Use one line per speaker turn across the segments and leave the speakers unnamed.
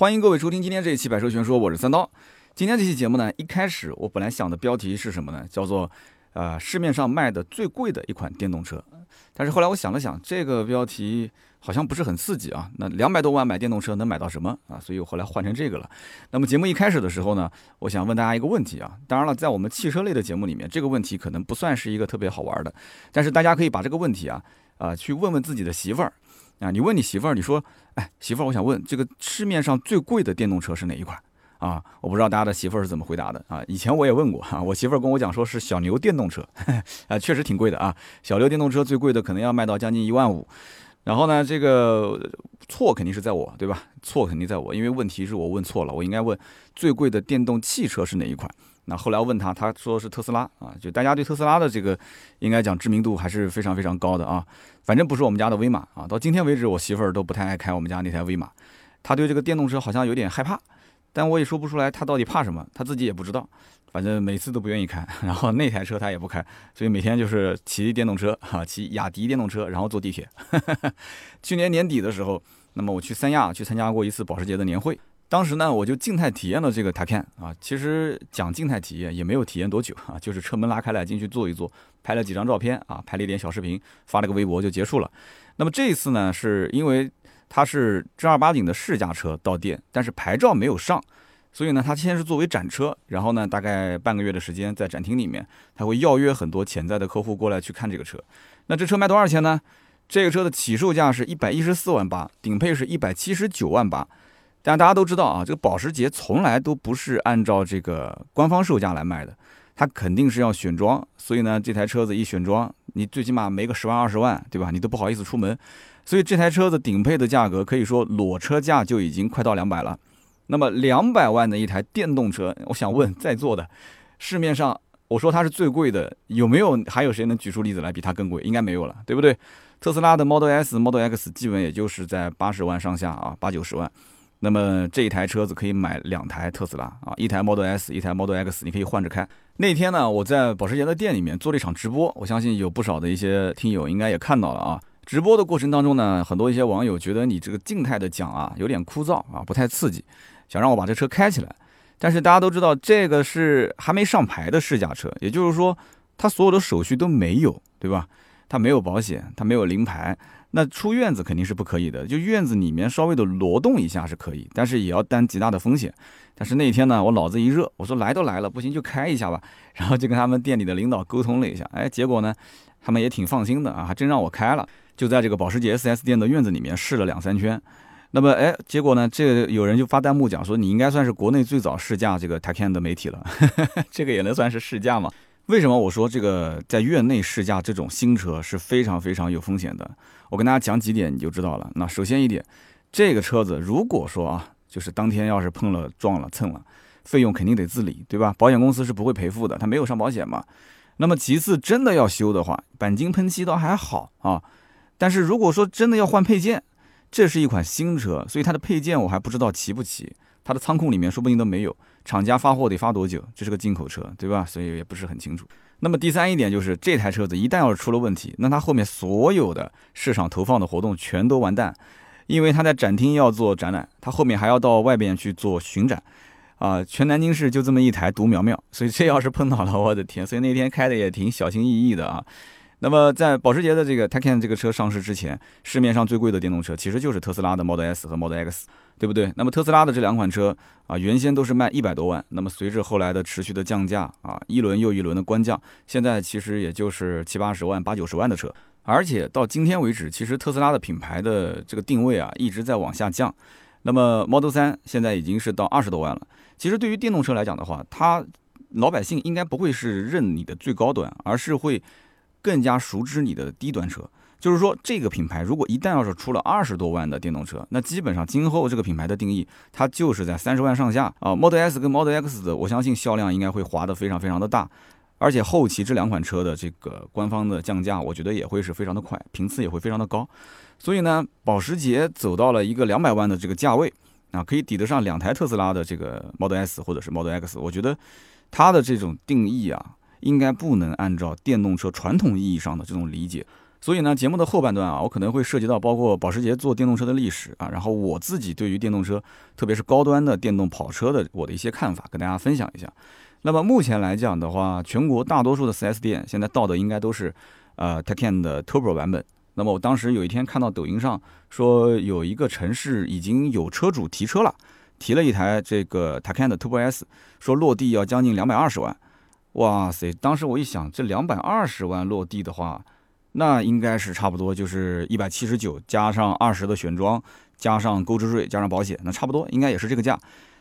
欢迎各位收听今天这一期《百车全说》，我是三刀。今天这期节目呢，一开始我本来想的标题是什么呢？叫做“呃市面上卖的最贵的一款电动车”。但是后来我想了想，这个标题好像不是很刺激啊。那两百多万买电动车能买到什么啊？所以我后来换成这个了。那么节目一开始的时候呢，我想问大家一个问题啊。当然了，在我们汽车类的节目里面，这个问题可能不算是一个特别好玩的，但是大家可以把这个问题啊啊去问问自己的媳妇儿。啊，你问你媳妇儿，你说，哎，媳妇儿，我想问这个市面上最贵的电动车是哪一款？啊，我不知道大家的媳妇儿是怎么回答的啊。以前我也问过哈，我媳妇儿跟我讲说是小牛电动车，啊，确实挺贵的啊。小牛电动车最贵的可能要卖到将近一万五。然后呢，这个错肯定是在我，对吧？错肯定在我，因为问题是我问错了，我应该问最贵的电动汽车是哪一款。那后来问他，他说是特斯拉啊，就大家对特斯拉的这个应该讲知名度还是非常非常高的啊。反正不是我们家的威马啊，到今天为止我媳妇儿都不太爱开我们家那台威马，她对这个电动车好像有点害怕，但我也说不出来她到底怕什么，她自己也不知道。反正每次都不愿意开，然后那台车她也不开，所以每天就是骑电动车哈，骑雅迪电动车，然后坐地铁。去年年底的时候，那么我去三亚去参加过一次保时捷的年会。当时呢，我就静态体验了这个 Taycan 啊，其实讲静态体验也没有体验多久啊，就是车门拉开来进去坐一坐，拍了几张照片啊，拍了一点小视频，发了个微博就结束了。那么这一次呢，是因为它是正儿八经的试驾车到店，但是牌照没有上，所以呢，它先是作为展车，然后呢，大概半个月的时间在展厅里面，他会邀约很多潜在的客户过来去看这个车。那这车卖多少钱呢？这个车的起售价是一百一十四万八，顶配是一百七十九万八。但大家都知道啊，这个保时捷从来都不是按照这个官方售价来卖的，它肯定是要选装。所以呢，这台车子一选装，你最起码没个十万二十万，对吧？你都不好意思出门。所以这台车子顶配的价格，可以说裸车价就已经快到两百了。那么两百万的一台电动车，我想问在座的，市面上我说它是最贵的，有没有还有谁能举出例子来比它更贵？应该没有了，对不对？特斯拉的 Model S、Model X 基本也就是在八十万上下啊，八九十万。那么这一台车子可以买两台特斯拉啊，一台 Model S，一台 Model X，你可以换着开。那天呢，我在保时捷的店里面做了一场直播，我相信有不少的一些听友应该也看到了啊。直播的过程当中呢，很多一些网友觉得你这个静态的讲啊有点枯燥啊，不太刺激，想让我把这车开起来。但是大家都知道，这个是还没上牌的试驾车，也就是说，它所有的手续都没有，对吧？它没有保险，它没有临牌。那出院子肯定是不可以的，就院子里面稍微的挪动一下是可以，但是也要担极大的风险。但是那天呢，我脑子一热，我说来都来了，不行就开一下吧。然后就跟他们店里的领导沟通了一下，哎，结果呢，他们也挺放心的啊，还真让我开了，就在这个保时捷 4S 店的院子里面试了两三圈。那么，哎，结果呢，这有人就发弹幕讲说，你应该算是国内最早试驾这个 Taycan 的媒体了，这个也能算是试驾吗？为什么我说这个在院内试驾这种新车是非常非常有风险的？我跟大家讲几点你就知道了。那首先一点，这个车子如果说啊，就是当天要是碰了撞了蹭了，费用肯定得自理，对吧？保险公司是不会赔付的，它没有上保险嘛。那么其次，真的要修的话，钣金喷漆倒还好啊。但是如果说真的要换配件，这是一款新车，所以它的配件我还不知道齐不齐。它的仓库里面说不定都没有，厂家发货得发多久？这是个进口车，对吧？所以也不是很清楚。那么第三一点就是，这台车子一旦要是出了问题，那它后面所有的市场投放的活动全都完蛋，因为它在展厅要做展览，它后面还要到外边去做巡展，啊，全南京市就这么一台独苗苗，所以这要是碰到了，我的天！所以那天开的也挺小心翼翼的啊。那么，在保时捷的这个 Taycan 这个车上市之前，市面上最贵的电动车其实就是特斯拉的 Model S 和 Model X，对不对？那么特斯拉的这两款车啊，原先都是卖一百多万，那么随着后来的持续的降价啊，一轮又一轮的官降，现在其实也就是七八十万、八九十万的车。而且到今天为止，其实特斯拉的品牌的这个定位啊，一直在往下降。那么 Model 3现在已经是到二十多万了。其实对于电动车来讲的话，它老百姓应该不会是认你的最高端，而是会。更加熟知你的低端车，就是说这个品牌如果一旦要是出了二十多万的电动车，那基本上今后这个品牌的定义它就是在三十万上下啊。Model S 跟 Model X 的，我相信销量应该会滑得非常非常的大，而且后期这两款车的这个官方的降价，我觉得也会是非常的快，频次也会非常的高。所以呢，保时捷走到了一个两百万的这个价位啊，可以抵得上两台特斯拉的这个 Model S 或者是 Model X，我觉得它的这种定义啊。应该不能按照电动车传统意义上的这种理解，所以呢，节目的后半段啊，我可能会涉及到包括保时捷做电动车的历史啊，然后我自己对于电动车，特别是高端的电动跑车的我的一些看法，跟大家分享一下。那么目前来讲的话，全国大多数的 4S 店现在到的应该都是呃 Taycan 的 Turbo 版本。那么我当时有一天看到抖音上说有一个城市已经有车主提车了，提了一台这个 Taycan 的 Turbo S，说落地要将近两百二十万。哇塞！当时我一想，这两百二十万落地的话，那应该是差不多就是一百七十九加上二十的选装，加上购置税，加上保险，那差不多应该也是这个价。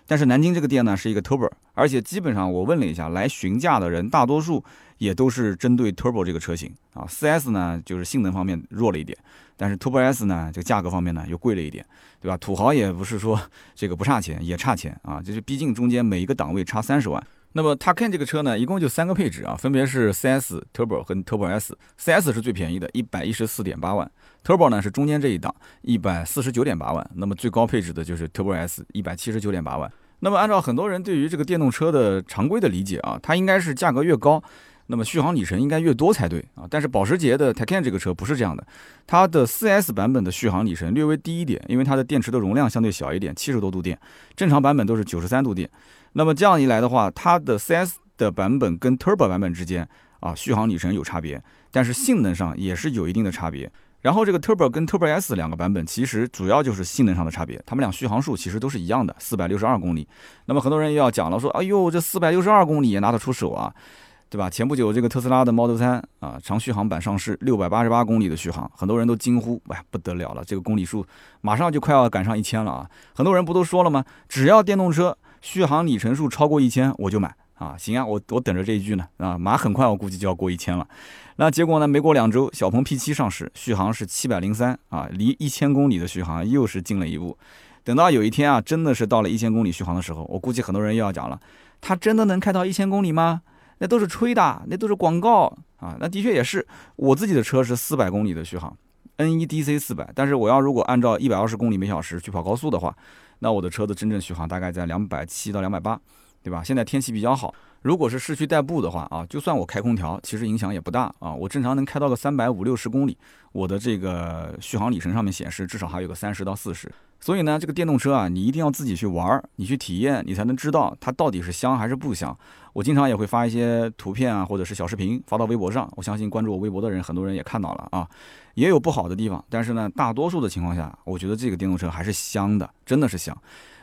但是南京这个店呢是一个 Turbo，而且基本上我问了一下，来询价的人大多数也都是针对 Turbo 这个车型啊。4S 呢就是性能方面弱了一点，但是 Turbo S 呢这个价格方面呢又贵了一点，对吧？土豪也不是说这个不差钱，也差钱啊，就是毕竟中间每一个档位差三十万。那么他看这个车呢，一共就三个配置啊，分别是 CS Turbo 和 Turbo S。CS 是最便宜的，一百一十四点八万；Turbo 呢是中间这一档，一百四十九点八万。那么最高配置的就是 Turbo S，一百七十九点八万。那么按照很多人对于这个电动车的常规的理解啊，它应该是价格越高，那么续航里程应该越多才对啊。但是保时捷的 Taycan 这个车不是这样的，它的 4S 版本的续航里程略微低一点，因为它的电池的容量相对小一点，七十多度电，正常版本都是九十三度电。那么这样一来的话，它的 C S 的版本跟 Turbo 版本之间啊，续航里程有差别，但是性能上也是有一定的差别。然后这个 Turbo 跟 Turbo S 两个版本其实主要就是性能上的差别，它们俩续航数其实都是一样的，四百六十二公里。那么很多人又要讲了，说哎呦，这四百六十二公里也拿得出手啊，对吧？前不久这个特斯拉的 Model 3啊，长续航版上市，六百八十八公里的续航，很多人都惊呼，哎，不得了了，这个公里数马上就快要赶上一千了啊！很多人不都说了吗？只要电动车。续航里程数超过一千，我就买啊！行啊，我我等着这一句呢啊！马很快，我估计就要过一千了。那结果呢？没过两周，小鹏 P7 上市，续航是七百零三啊，离一千公里的续航又是近了一步。等到有一天啊，真的是到了一千公里续航的时候，我估计很多人又要讲了：它真的能开到一千公里吗？那都是吹的，那都是广告啊！那的确也是，我自己的车是四百公里的续航，NEDC 四百，但是我要如果按照一百二十公里每小时去跑高速的话。那我的车子真正续航大概在两百七到两百八，对吧？现在天气比较好，如果是市区代步的话啊，就算我开空调，其实影响也不大啊。我正常能开到个三百五六十公里，我的这个续航里程上面显示至少还有个三十到四十。所以呢，这个电动车啊，你一定要自己去玩儿，你去体验，你才能知道它到底是香还是不香。我经常也会发一些图片啊，或者是小视频发到微博上。我相信关注我微博的人，很多人也看到了啊。也有不好的地方，但是呢，大多数的情况下，我觉得这个电动车还是香的，真的是香。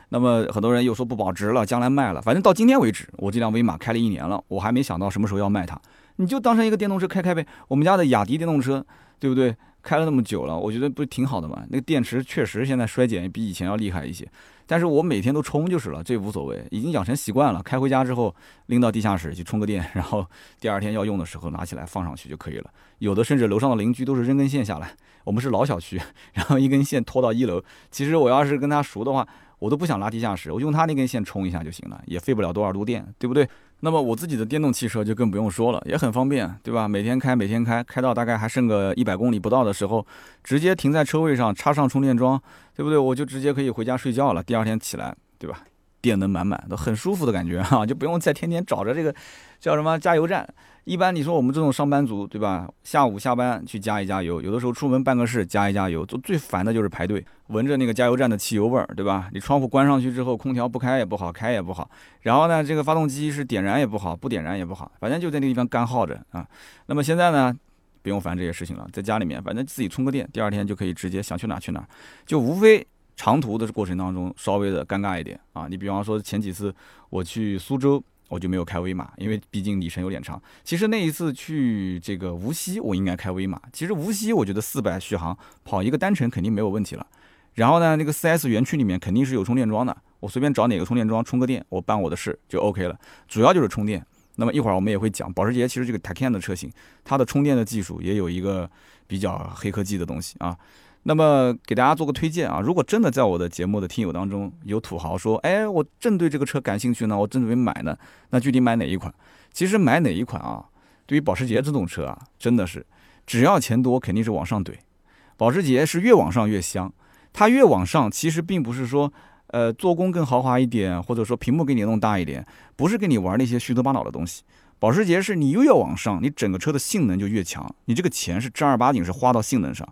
那么很多人又说不保值了，将来卖了。反正到今天为止，我这辆威马开了一年了，我还没想到什么时候要卖它。你就当成一个电动车开开呗。我们家的雅迪电动车，对不对？开了那么久了，我觉得不是挺好的吗？那个电池确实现在衰减比以前要厉害一些。但是我每天都充就是了，这无所谓，已经养成习惯了。开回家之后拎到地下室去充个电，然后第二天要用的时候拿起来放上去就可以了。有的甚至楼上的邻居都是扔根线下来，我们是老小区，然后一根线拖到一楼。其实我要是跟他熟的话，我都不想拉地下室，我用它那根线充一下就行了，也费不了多少度电，对不对？那么我自己的电动汽车就更不用说了，也很方便，对吧？每天开，每天开，开到大概还剩个一百公里不到的时候，直接停在车位上，插上充电桩，对不对？我就直接可以回家睡觉了。第二天起来，对吧？电能满满，都很舒服的感觉哈，就不用再天天找着这个叫什么加油站。一般你说我们这种上班族，对吧？下午下班去加一加油，有的时候出门办个事加一加油，就最烦的就是排队，闻着那个加油站的汽油味儿，对吧？你窗户关上去之后，空调不开也不好，开也不好。然后呢，这个发动机是点燃也不好，不点燃也不好，反正就在那个地方干耗着啊。那么现在呢，不用烦这些事情了，在家里面，反正自己充个电，第二天就可以直接想去哪去哪，就无非长途的过程当中稍微的尴尬一点啊。你比方说前几次我去苏州。我就没有开威马，因为毕竟里程有点长。其实那一次去这个无锡，我应该开威马。其实无锡我觉得四百续航跑一个单程肯定没有问题了。然后呢，那个 4S 园区里面肯定是有充电桩的，我随便找哪个充电桩充个电，我办我的事就 OK 了。主要就是充电。那么一会儿我们也会讲，保时捷其实这个 Taycan 的车型，它的充电的技术也有一个比较黑科技的东西啊。那么给大家做个推荐啊，如果真的在我的节目的听友当中有土豪说，哎，我正对这个车感兴趣呢，我正准备买呢，那具体买哪一款？其实买哪一款啊，对于保时捷这种车啊，真的是只要钱多肯定是往上怼。保时捷是越往上越香，它越往上其实并不是说，呃，做工更豪华一点，或者说屏幕给你弄大一点，不是跟你玩那些虚头巴脑的东西。保时捷是你越往上，你整个车的性能就越强，你这个钱是正儿八经是花到性能上。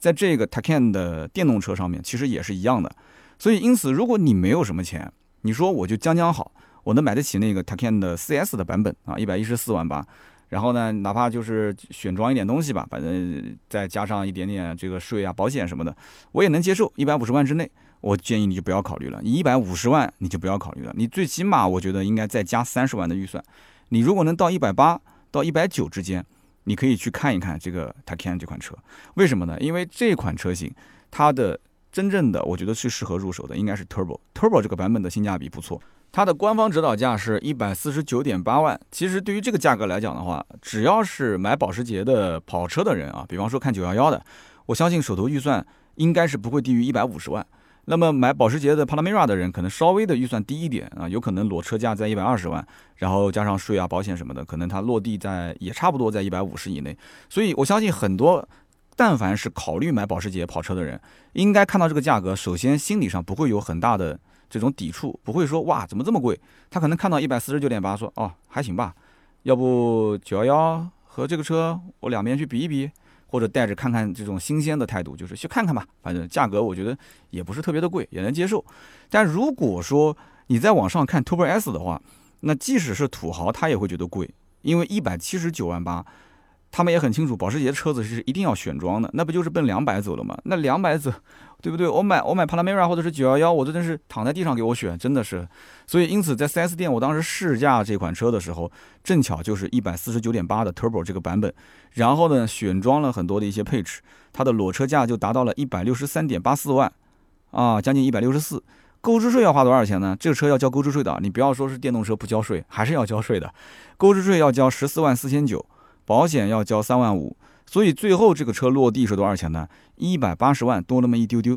在这个 Taycan 的电动车上面，其实也是一样的。所以因此，如果你没有什么钱，你说我就将将好，我能买得起那个 Taycan 的 CS 的版本啊，一百一十四万八。然后呢，哪怕就是选装一点东西吧，反正再加上一点点这个税啊、保险什么的，我也能接受。一百五十万之内，我建议你就不要考虑了。你一百五十万你就不要考虑了，你最起码我觉得应该再加三十万的预算。你如果能到一百八到一百九之间，你可以去看一看这个 Taycan 这款车。为什么呢？因为这款车型它的真正的我觉得是适合入手的，应该是 Turbo，Turbo 这个版本的性价比不错。它的官方指导价是一百四十九点八万。其实对于这个价格来讲的话，只要是买保时捷的跑车的人啊，比方说看九幺幺的，我相信手头预算应该是不会低于一百五十万。那么买保时捷的 Panamera 的人，可能稍微的预算低一点啊，有可能裸车价在一百二十万，然后加上税啊、保险什么的，可能它落地在也差不多在一百五十以内。所以我相信很多，但凡是考虑买保时捷跑车的人，应该看到这个价格，首先心理上不会有很大的。这种抵触不会说哇怎么这么贵？他可能看到一百四十九点八，说哦还行吧，要不九幺幺和这个车我两边去比一比，或者带着看看这种新鲜的态度，就是去看看吧。反正价格我觉得也不是特别的贵，也能接受。但如果说你在网上看 Turbo S 的话，那即使是土豪他也会觉得贵，因为一百七十九万八，他们也很清楚保时捷车子是一定要选装的，那不就是奔两百走了吗？那两百走。对不对？我买我买帕拉梅拉或者是九幺幺，我真的是躺在地上给我选，真的是。所以因此在 4S 店，我当时试驾这款车的时候，正巧就是一百四十九点八的 Turbo 这个版本，然后呢选装了很多的一些配置，它的裸车价就达到了一百六十三点八四万，啊，将近一百六十四。购置税要花多少钱呢？这个车要交购置税的，你不要说是电动车不交税，还是要交税的。购置税要交十四万四千九，保险要交三万五。所以最后这个车落地是多少钱呢？一百八十万多那么一丢丢，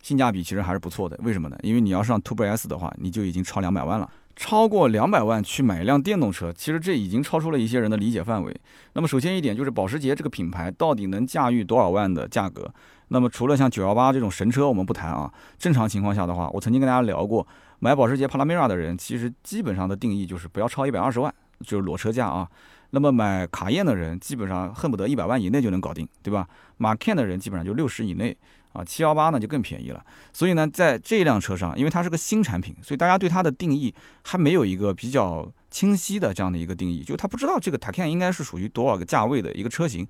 性价比其实还是不错的。为什么呢？因为你要上 Turbo S 的话，你就已经超两百万了。超过两百万去买一辆电动车，其实这已经超出了一些人的理解范围。那么首先一点就是保时捷这个品牌到底能驾驭多少万的价格？那么除了像九幺八这种神车我们不谈啊，正常情况下的话，我曾经跟大家聊过，买保时捷帕拉梅拉的人其实基本上的定义就是不要超一百二十万，就是裸车价啊。那么买卡宴的人基本上恨不得一百万以内就能搞定，对吧？马 Can 的人基本上就六十以内啊，七幺八呢就更便宜了。所以呢，在这辆车上，因为它是个新产品，所以大家对它的定义还没有一个比较清晰的这样的一个定义，就他不知道这个 Taycan 应该是属于多少个价位的一个车型。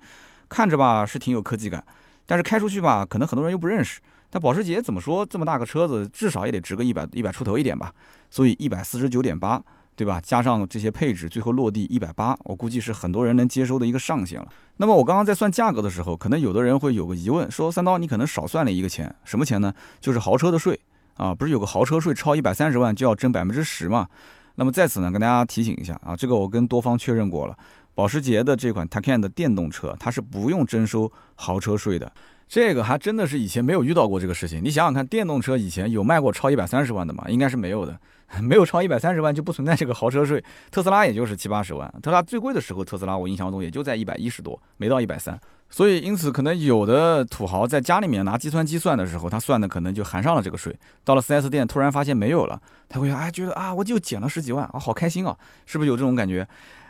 看着吧是挺有科技感，但是开出去吧可能很多人又不认识。但保时捷怎么说这么大个车子，至少也得值个一百一百出头一点吧。所以一百四十九点八。对吧？加上这些配置，最后落地一百八，我估计是很多人能接受的一个上限了。那么我刚刚在算价格的时候，可能有的人会有个疑问，说三刀你可能少算了一个钱，什么钱呢？就是豪车的税啊，不是有个豪车税超一百三十万就要征百分之十嘛？那么在此呢，跟大家提醒一下啊，这个我跟多方确认过了，保时捷的这款 Taycan 的电动车，它是不用征收豪车税的。这个还真的是以前没有遇到过这个事情。你想想看，电动车以前有卖过超一百三十万的吗？应该是没有的。没有超一百三十万就不存在这个豪车税。特斯拉也就是七八十万，特斯拉最贵的时候，特斯拉我印象中也就在一百一十多，没到一百三。所以因此可能有的土豪在家里面拿计算机算的时候，他算的可能就含上了这个税。到了 4S 店突然发现没有了，他会哎觉得啊我就减了十几万啊，好开心啊，是不是有这种感觉？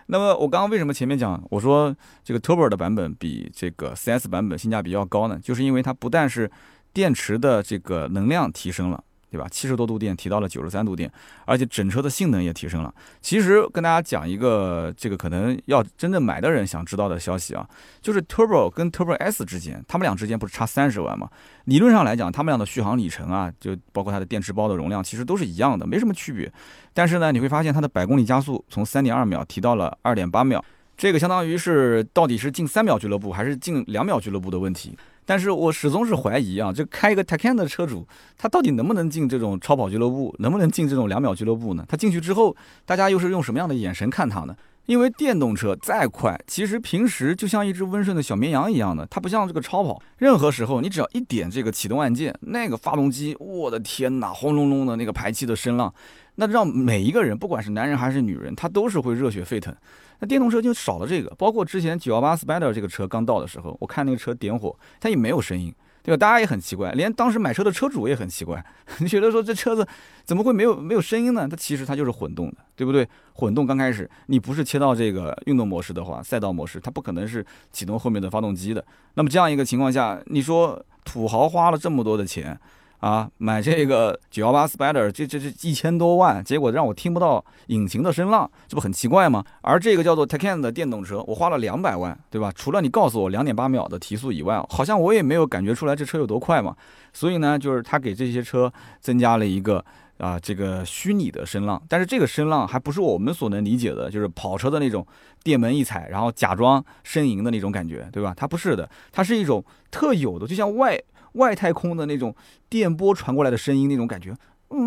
那么我刚刚为什么前面讲我说这个 Turbo 的版本比这个 4S 版本性价比要高呢？就是因为它不但是电池的这个能量提升了。对吧？七十多度电提到了九十三度电，而且整车的性能也提升了。其实跟大家讲一个这个可能要真正买的人想知道的消息啊，就是 Turbo 跟 Turbo S 之间，他们俩之间不是差三十万吗？理论上来讲，他们俩的续航里程啊，就包括它的电池包的容量，其实都是一样的，没什么区别。但是呢，你会发现它的百公里加速从三点二秒提到了二点八秒，这个相当于是到底是进三秒俱乐部还是进两秒俱乐部的问题。但是我始终是怀疑啊，就开一个 Taycan 的车主，他到底能不能进这种超跑俱乐部，能不能进这种两秒俱乐部呢？他进去之后，大家又是用什么样的眼神看他呢？因为电动车再快，其实平时就像一只温顺的小绵羊一样的，它不像这个超跑，任何时候你只要一点这个启动按键，那个发动机，我的天哪，轰隆隆的那个排气的声浪，那让每一个人，不管是男人还是女人，他都是会热血沸腾。那电动车就少了这个，包括之前九幺八 Spider 这个车刚到的时候，我看那个车点火，它也没有声音，对吧？大家也很奇怪，连当时买车的车主也很奇怪，你觉得说这车子怎么会没有没有声音呢？它其实它就是混动的，对不对？混动刚开始你不是切到这个运动模式的话，赛道模式，它不可能是启动后面的发动机的。那么这样一个情况下，你说土豪花了这么多的钱。啊，买这个九幺八 Spider，这这这一千多万，结果让我听不到引擎的声浪，这不很奇怪吗？而这个叫做 Taycan 的电动车，我花了两百万，对吧？除了你告诉我两点八秒的提速以外，好像我也没有感觉出来这车有多快嘛。所以呢，就是它给这些车增加了一个啊这个虚拟的声浪，但是这个声浪还不是我们所能理解的，就是跑车的那种电门一踩，然后假装呻吟的那种感觉，对吧？它不是的，它是一种特有的，就像外。外太空的那种电波传过来的声音，那种感觉，嗯，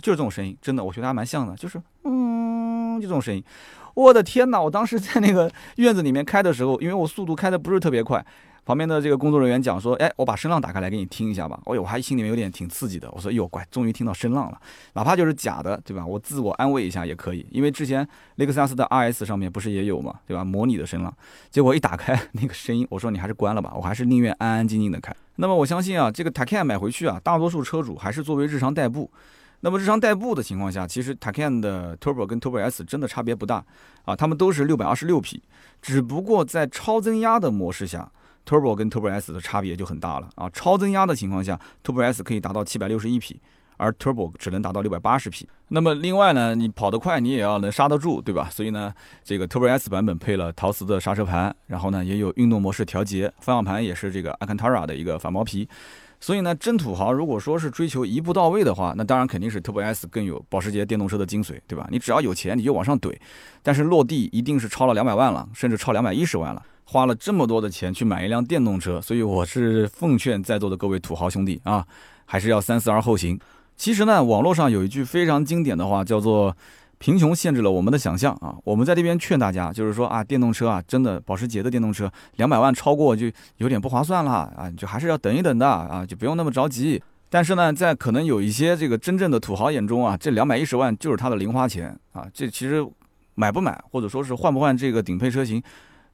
就是这种声音，真的，我觉得还蛮像的，就是嗯，就这种声音。我的天哪！我当时在那个院子里面开的时候，因为我速度开的不是特别快。旁边的这个工作人员讲说：“哎，我把声浪打开来给你听一下吧。”哎呦，我还心里面有点挺刺激的。我说：“哟，乖，终于听到声浪了，哪怕就是假的，对吧？我自我安慰一下也可以。因为之前雷克萨斯的 RS 上面不是也有嘛，对吧？模拟的声浪，结果一打开那个声音，我说你还是关了吧，我还是宁愿安安静静的开。那么我相信啊，这个 Taycan 买回去啊，大多数车主还是作为日常代步。那么日常代步的情况下，其实 Taycan 的 Turbo 跟 Turbo S 真的差别不大啊，它们都是六百二十六匹，只不过在超增压的模式下。Turbo 跟 Turbo S 的差别就很大了啊！超增压的情况下，Turbo S 可以达到七百六十一匹，而 Turbo 只能达到六百八十匹。那么另外呢，你跑得快，你也要能刹得住，对吧？所以呢，这个 Turbo S 版本配了陶瓷的刹车盘，然后呢也有运动模式调节，方向盘也是这个 Alcantara 的一个反毛皮。所以呢，真土豪如果说是追求一步到位的话，那当然肯定是 Turbo S 更有保时捷电动车的精髓，对吧？你只要有钱，你就往上怼，但是落地一定是超了两百万了，甚至超两百一十万了。花了这么多的钱去买一辆电动车，所以我是奉劝在座的各位土豪兄弟啊，还是要三思而后行。其实呢，网络上有一句非常经典的话，叫做“贫穷限制了我们的想象”啊。我们在这边劝大家，就是说啊，电动车啊，真的保时捷的电动车两百万超过就有点不划算了啊，就还是要等一等的啊，就不用那么着急。但是呢，在可能有一些这个真正的土豪眼中啊，这两百一十万就是他的零花钱啊，这其实买不买或者说是换不换这个顶配车型。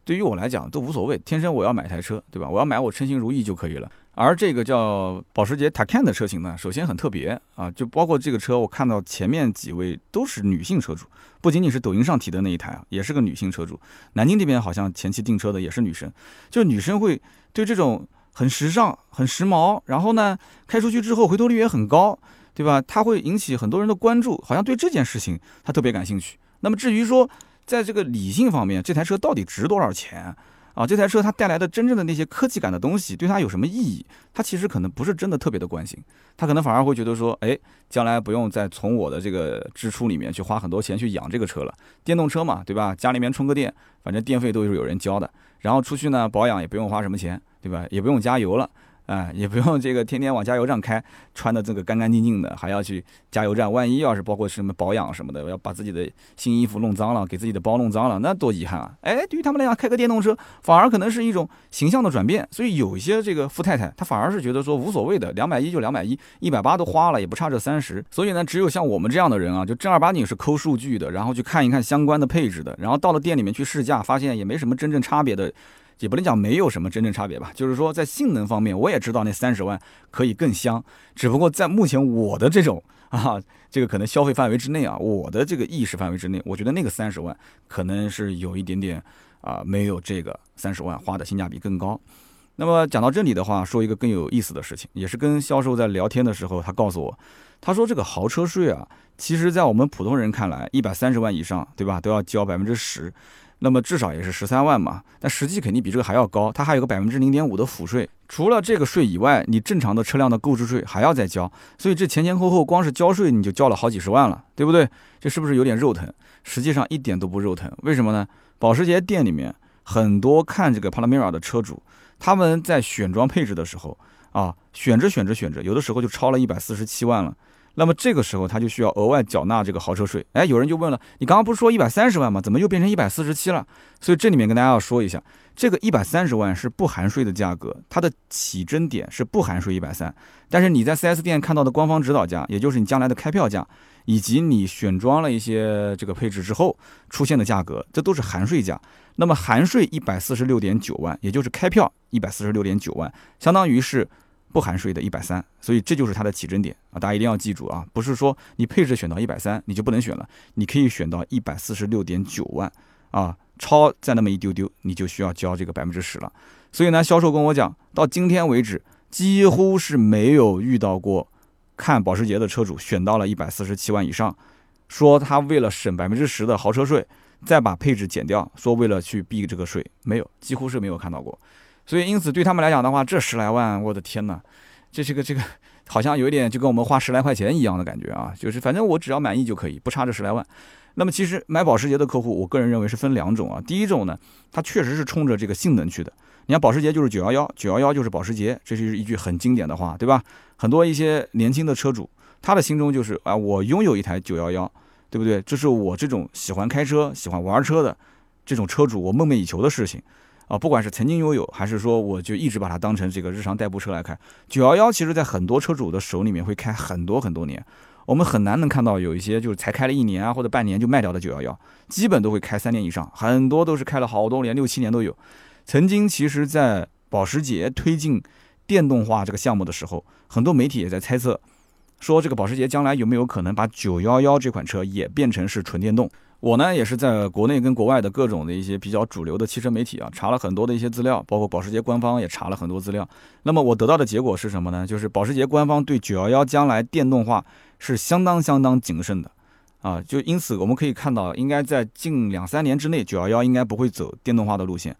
对于我来讲都无所谓，天生我要买台车，对吧？我要买我称心如意就可以了。而这个叫保时捷 Taycan 的车型呢，首先很特别啊，就包括这个车，我看到前面几位都是女性车主，不仅仅是抖音上提的那一台啊，也是个女性车主。南京这边好像前期订车的也是女生，就女生会对这种很时尚、很时髦，然后呢开出去之后回头率也很高，对吧？它会引起很多人的关注，好像对这件事情她特别感兴趣。那么至于说，在这个理性方面，这台车到底值多少钱啊？这台车它带来的真正的那些科技感的东西，对它有什么意义？它其实可能不是真的特别的关心，他可能反而会觉得说，哎，将来不用再从我的这个支出里面去花很多钱去养这个车了。电动车嘛，对吧？家里面充个电，反正电费都是有人交的，然后出去呢保养也不用花什么钱，对吧？也不用加油了。啊，也不用这个天天往加油站开，穿的这个干干净净的，还要去加油站，万一要是包括什么保养什么的，要把自己的新衣服弄脏了，给自己的包弄脏了，那多遗憾啊！哎，对于他们来讲，开个电动车反而可能是一种形象的转变，所以有一些这个富太太，她反而是觉得说无所谓的，两百一就两百一，一百八都花了，也不差这三十。所以呢，只有像我们这样的人啊，就正儿八经是抠数据的，然后去看一看相关的配置的，然后到了店里面去试驾，发现也没什么真正差别的。也不能讲没有什么真正差别吧，就是说在性能方面，我也知道那三十万可以更香，只不过在目前我的这种啊，这个可能消费范围之内啊，我的这个意识范围之内，我觉得那个三十万可能是有一点点啊，没有这个三十万花的性价比更高。那么讲到这里的话，说一个更有意思的事情，也是跟销售在聊天的时候，他告诉我，他说这个豪车税啊，其实在我们普通人看来，一百三十万以上，对吧，都要交百分之十。那么至少也是十三万嘛，但实际肯定比这个还要高，它还有个百分之零点五的辅税。除了这个税以外，你正常的车辆的购置税还要再交，所以这前前后后光是交税你就交了好几十万了，对不对？这是不是有点肉疼？实际上一点都不肉疼，为什么呢？保时捷店里面很多看这个帕拉梅拉的车主，他们在选装配置的时候啊，选着选着选着，有的时候就超了一百四十七万了。那么这个时候他就需要额外缴纳这个豪车税。哎，有人就问了，你刚刚不是说一百三十万吗？怎么又变成一百四十七了？所以这里面跟大家要说一下，这个一百三十万是不含税的价格，它的起征点是不含税一百三。但是你在 4S 店看到的官方指导价，也就是你将来的开票价，以及你选装了一些这个配置之后出现的价格，这都是含税价。那么含税一百四十六点九万，也就是开票一百四十六点九万，相当于是。不含税的一百三，所以这就是它的起征点啊！大家一定要记住啊，不是说你配置选到一百三你就不能选了，你可以选到一百四十六点九万啊，超再那么一丢丢，你就需要交这个百分之十了。所以呢，销售跟我讲，到今天为止，几乎是没有遇到过看保时捷的车主选到了一百四十七万以上，说他为了省百分之十的豪车税，再把配置减掉，说为了去避这个税，没有，几乎是没有看到过。所以，因此对他们来讲的话，这十来万，我的天哪，这是个这个，好像有一点就跟我们花十来块钱一样的感觉啊！就是反正我只要满意就可以，不差这十来万。那么其实买保时捷的客户，我个人认为是分两种啊。第一种呢，他确实是冲着这个性能去的。你看保时捷就是九幺幺，九幺幺就是保时捷，这是一句很经典的话，对吧？很多一些年轻的车主，他的心中就是啊，我拥有一台九幺幺，对不对？这是我这种喜欢开车、喜欢玩车的这种车主，我梦寐以求的事情。啊，不管是曾经拥有，还是说我就一直把它当成这个日常代步车来开。九幺幺其实，在很多车主的手里面会开很多很多年，我们很难能看到有一些就是才开了一年啊或者半年就卖掉的九幺幺，基本都会开三年以上，很多都是开了好多年，六七年都有。曾经其实，在保时捷推进电动化这个项目的时候，很多媒体也在猜测，说这个保时捷将来有没有可能把九幺幺这款车也变成是纯电动。我呢也是在国内跟国外的各种的一些比较主流的汽车媒体啊，查了很多的一些资料，包括保时捷官方也查了很多资料。那么我得到的结果是什么呢？就是保时捷官方对911将来电动化是相当相当谨慎的，啊，就因此我们可以看到，应该在近两三年之内，911应该不会走电动化的路线。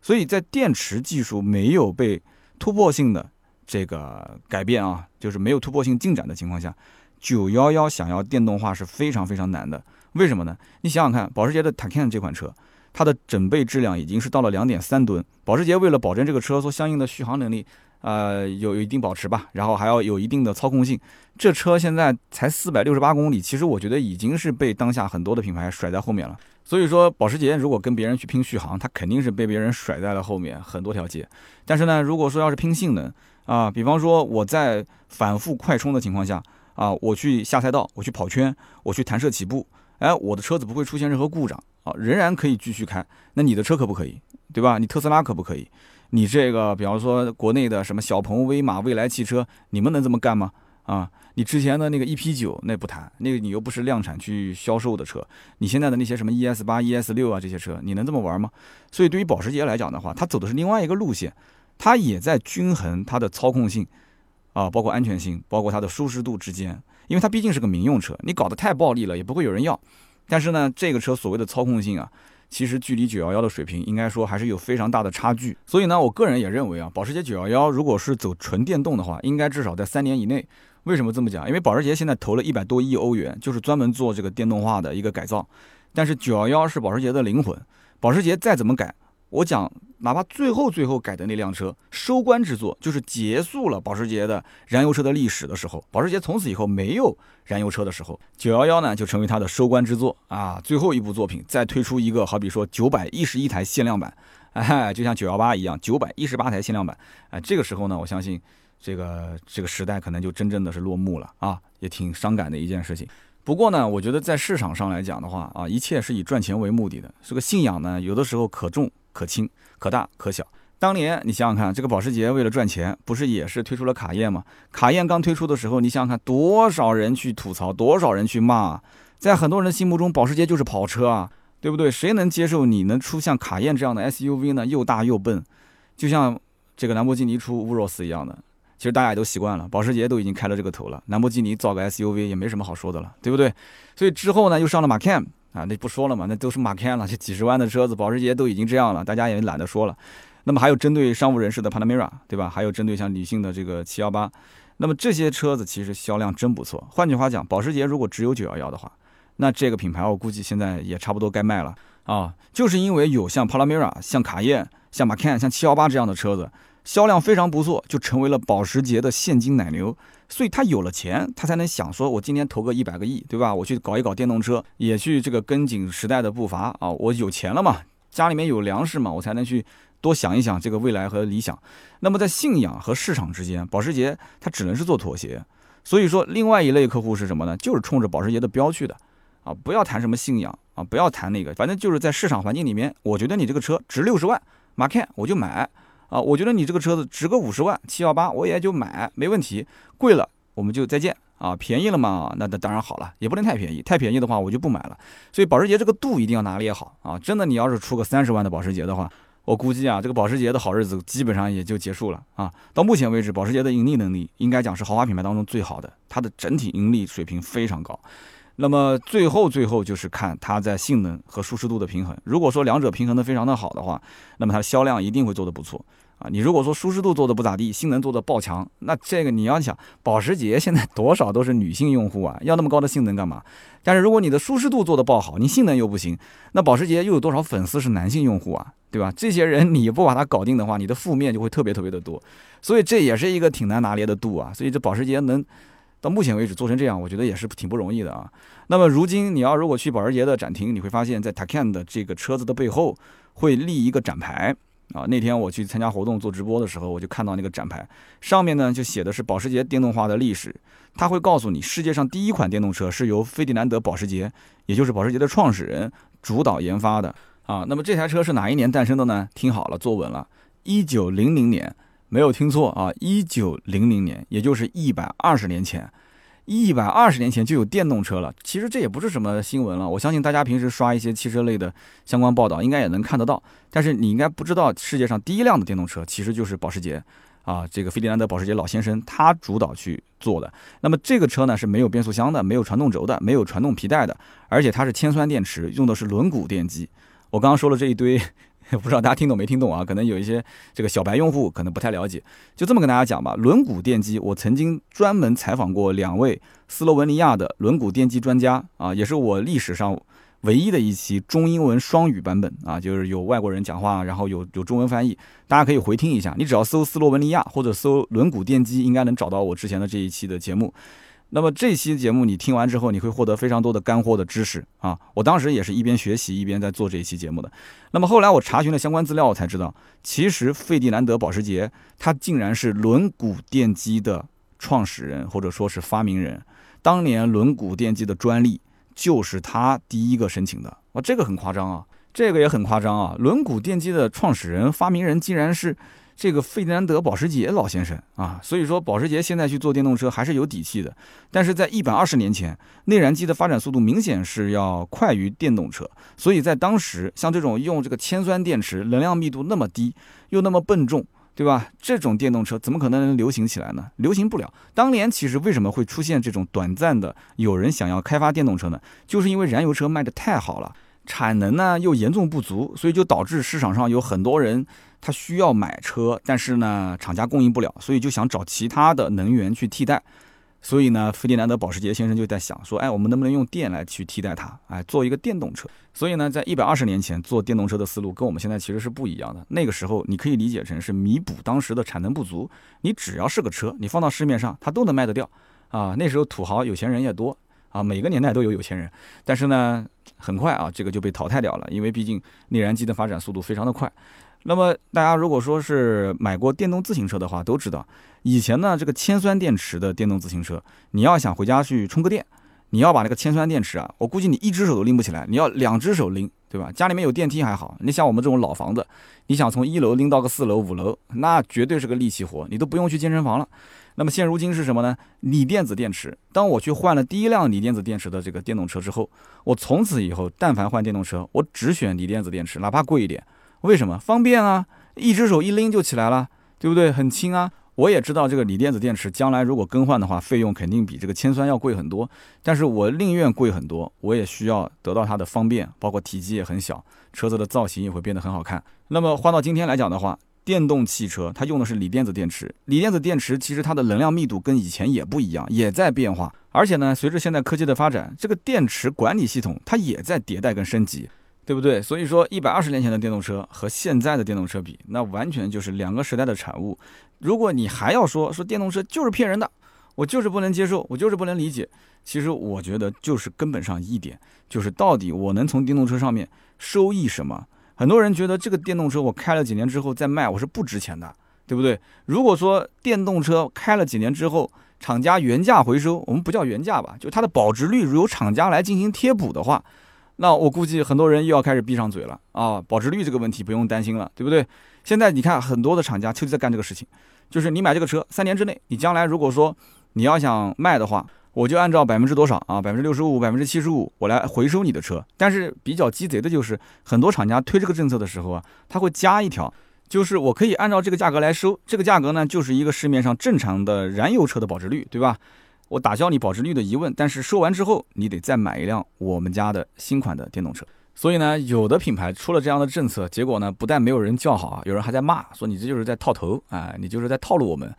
所以在电池技术没有被突破性的这个改变啊，就是没有突破性进展的情况下，911想要电动化是非常非常难的。为什么呢？你想想看，保时捷的 Taycan 这款车，它的整备质量已经是到了两点三吨。保时捷为了保证这个车所相应的续航能力，呃，有一定保持吧，然后还要有一定的操控性，这车现在才四百六十八公里，其实我觉得已经是被当下很多的品牌甩在后面了。所以说，保时捷如果跟别人去拼续航，它肯定是被别人甩在了后面很多条街。但是呢，如果说要是拼性能啊，比方说我在反复快充的情况下啊，我去下赛道，我去跑圈，我去弹射起步。哎，我的车子不会出现任何故障啊，仍然可以继续开。那你的车可不可以？对吧？你特斯拉可不可以？你这个，比方说国内的什么小鹏、威马、蔚来汽车，你们能这么干吗？啊，你之前的那个 EP 九那不谈，那个你又不是量产去销售的车。你现在的那些什么 ES 八、ES 六啊这些车，你能这么玩吗？所以对于保时捷来讲的话，它走的是另外一个路线，它也在均衡它的操控性啊，包括安全性，包括它的舒适度之间。因为它毕竟是个民用车，你搞得太暴力了，也不会有人要。但是呢，这个车所谓的操控性啊，其实距离911的水平，应该说还是有非常大的差距。所以呢，我个人也认为啊，保时捷911如果是走纯电动的话，应该至少在三年以内。为什么这么讲？因为保时捷现在投了一百多亿欧元，就是专门做这个电动化的一个改造。但是911是保时捷的灵魂，保时捷再怎么改。我讲，哪怕最后最后改的那辆车收官之作，就是结束了保时捷的燃油车的历史的时候，保时捷从此以后没有燃油车的时候，九幺幺呢就成为它的收官之作啊，最后一部作品，再推出一个好比说九百一十一台限量版，哎，就像九幺八一样，九百一十八台限量版，哎，这个时候呢，我相信这个这个时代可能就真正的是落幕了啊，也挺伤感的一件事情。不过呢，我觉得在市场上来讲的话啊，一切是以赚钱为目的的，这个信仰呢，有的时候可重。可轻可大可小。当年你想想看，这个保时捷为了赚钱，不是也是推出了卡宴吗？卡宴刚推出的时候，你想想看，多少人去吐槽，多少人去骂。在很多人心目中，保时捷就是跑车啊，对不对？谁能接受你能出像卡宴这样的 SUV 呢？又大又笨，就像这个兰博基尼出 Urus 一样的。其实大家也都习惯了，保时捷都已经开了这个头了，兰博基尼造个 SUV 也没什么好说的了，对不对？所以之后呢，又上了马 can，。啊，那不说了嘛，那都是马 can 了，这几十万的车子，保时捷都已经这样了，大家也懒得说了。那么还有针对商务人士的 Panamera，对吧？还有针对像女性的这个718，那么这些车子其实销量真不错。换句话讲，保时捷如果只有911的话，那这个品牌我估计现在也差不多该卖了啊。就是因为有像 Panamera、像卡宴、像马 can、像718这样的车子，销量非常不错，就成为了保时捷的现金奶牛。所以他有了钱，他才能想说，我今天投个一百个亿，对吧？我去搞一搞电动车，也去这个跟紧时代的步伐啊！我有钱了嘛，家里面有粮食嘛，我才能去多想一想这个未来和理想。那么在信仰和市场之间，保时捷它只能是做妥协。所以说，另外一类客户是什么呢？就是冲着保时捷的标去的啊！不要谈什么信仰啊，不要谈那个，反正就是在市场环境里面，我觉得你这个车值六十万，马看我就买。啊，我觉得你这个车子值个五十万，七幺八我也就买，没问题。贵了我们就再见啊，便宜了嘛，那那当然好了，也不能太便宜，太便宜的话我就不买了。所以保时捷这个度一定要拿捏好啊！真的，你要是出个三十万的保时捷的话，我估计啊，这个保时捷的好日子基本上也就结束了啊。到目前为止，保时捷的盈利能力应该讲是豪华品牌当中最好的，它的整体盈利水平非常高。那么最后最后就是看它在性能和舒适度的平衡。如果说两者平衡的非常的好的话，那么它的销量一定会做得不错啊。你如果说舒适度做的不咋地，性能做的爆强，那这个你要想，保时捷现在多少都是女性用户啊，要那么高的性能干嘛？但是如果你的舒适度做的爆好，你性能又不行，那保时捷又有多少粉丝是男性用户啊？对吧？这些人你不把它搞定的话，你的负面就会特别特别的多。所以这也是一个挺难拿捏的度啊。所以这保时捷能。到目前为止做成这样，我觉得也是挺不容易的啊。那么如今你要如果去保时捷的展厅，你会发现在 Taycan 的这个车子的背后会立一个展牌啊。那天我去参加活动做直播的时候，我就看到那个展牌上面呢就写的是保时捷电动化的历史。它会告诉你，世界上第一款电动车是由费迪南德·保时捷，也就是保时捷的创始人主导研发的啊。那么这台车是哪一年诞生的呢？听好了，坐稳了，一九零零年。没有听错啊！一九零零年，也就是一百二十年前，一百二十年前就有电动车了。其实这也不是什么新闻了，我相信大家平时刷一些汽车类的相关报道，应该也能看得到。但是你应该不知道，世界上第一辆的电动车其实就是保时捷啊，这个费迪南德·保时捷老先生他主导去做的。那么这个车呢是没有变速箱的，没有传动轴的，没有传动皮带的，而且它是铅酸电池，用的是轮毂电机。我刚刚说了这一堆。也不知道大家听懂没听懂啊？可能有一些这个小白用户可能不太了解，就这么跟大家讲吧。轮毂电机，我曾经专门采访过两位斯洛文尼亚的轮毂电机专家啊，也是我历史上唯一的一期中英文双语版本啊，就是有外国人讲话，然后有有中文翻译，大家可以回听一下。你只要搜斯洛文尼亚或者搜轮毂电机，应该能找到我之前的这一期的节目。那么这期节目你听完之后，你会获得非常多的干货的知识啊！我当时也是一边学习一边在做这一期节目的。那么后来我查询了相关资料，我才知道，其实费迪南德·保时捷他竟然是轮毂电机的创始人或者说是发明人。当年轮毂电机的专利就是他第一个申请的。哇，这个很夸张啊！这个也很夸张啊！轮毂电机的创始人、发明人竟然是。这个费迪南德·保时捷老先生啊，所以说保时捷现在去做电动车还是有底气的。但是在一百二十年前，内燃机的发展速度明显是要快于电动车，所以在当时，像这种用这个铅酸电池，能量密度那么低，又那么笨重，对吧？这种电动车怎么可能能流行起来呢？流行不了。当年其实为什么会出现这种短暂的有人想要开发电动车呢？就是因为燃油车卖的太好了，产能呢又严重不足，所以就导致市场上有很多人。他需要买车，但是呢，厂家供应不了，所以就想找其他的能源去替代。所以呢，费迪南德·保时捷先生就在想说，哎，我们能不能用电来去替代它？哎，做一个电动车。所以呢，在一百二十年前做电动车的思路跟我们现在其实是不一样的。那个时候你可以理解成是弥补当时的产能不足。你只要是个车，你放到市面上，它都能卖得掉啊。那时候土豪有钱人也多啊，每个年代都有有钱人。但是呢，很快啊，这个就被淘汰掉了，因为毕竟内燃机的发展速度非常的快。那么大家如果说是买过电动自行车的话，都知道以前呢这个铅酸电池的电动自行车，你要想回家去充个电，你要把那个铅酸电池啊，我估计你一只手都拎不起来，你要两只手拎，对吧？家里面有电梯还好，你像我们这种老房子，你想从一楼拎到个四楼五楼，那绝对是个力气活，你都不用去健身房了。那么现如今是什么呢？锂电子电池。当我去换了第一辆锂电子电池的这个电动车之后，我从此以后但凡换电动车，我只选锂电子电池，哪怕贵一点。为什么方便啊？一只手一拎就起来了，对不对？很轻啊。我也知道这个锂电子电池将来如果更换的话，费用肯定比这个铅酸要贵很多。但是我宁愿贵很多，我也需要得到它的方便，包括体积也很小，车子的造型也会变得很好看。那么换到今天来讲的话，电动汽车它用的是锂电子电池，锂电子电池其实它的能量密度跟以前也不一样，也在变化。而且呢，随着现在科技的发展，这个电池管理系统它也在迭代跟升级。对不对？所以说，一百二十年前的电动车和现在的电动车比，那完全就是两个时代的产物。如果你还要说说电动车就是骗人的，我就是不能接受，我就是不能理解。其实我觉得就是根本上一点，就是到底我能从电动车上面收益什么？很多人觉得这个电动车我开了几年之后再卖，我是不值钱的，对不对？如果说电动车开了几年之后，厂家原价回收，我们不叫原价吧，就它的保值率由厂家来进行贴补的话，那我估计很多人又要开始闭上嘴了啊！保值率这个问题不用担心了，对不对？现在你看很多的厂家就在干这个事情，就是你买这个车三年之内，你将来如果说你要想卖的话。我就按照百分之多少啊，百分之六十五、百分之七十五，我来回收你的车。但是比较鸡贼的就是，很多厂家推这个政策的时候啊，他会加一条，就是我可以按照这个价格来收，这个价格呢就是一个市面上正常的燃油车的保值率，对吧？我打消你保值率的疑问，但是收完之后，你得再买一辆我们家的新款的电动车。所以呢，有的品牌出了这样的政策，结果呢，不但没有人叫好啊，有人还在骂，说你这就是在套头啊，你就是在套路我们。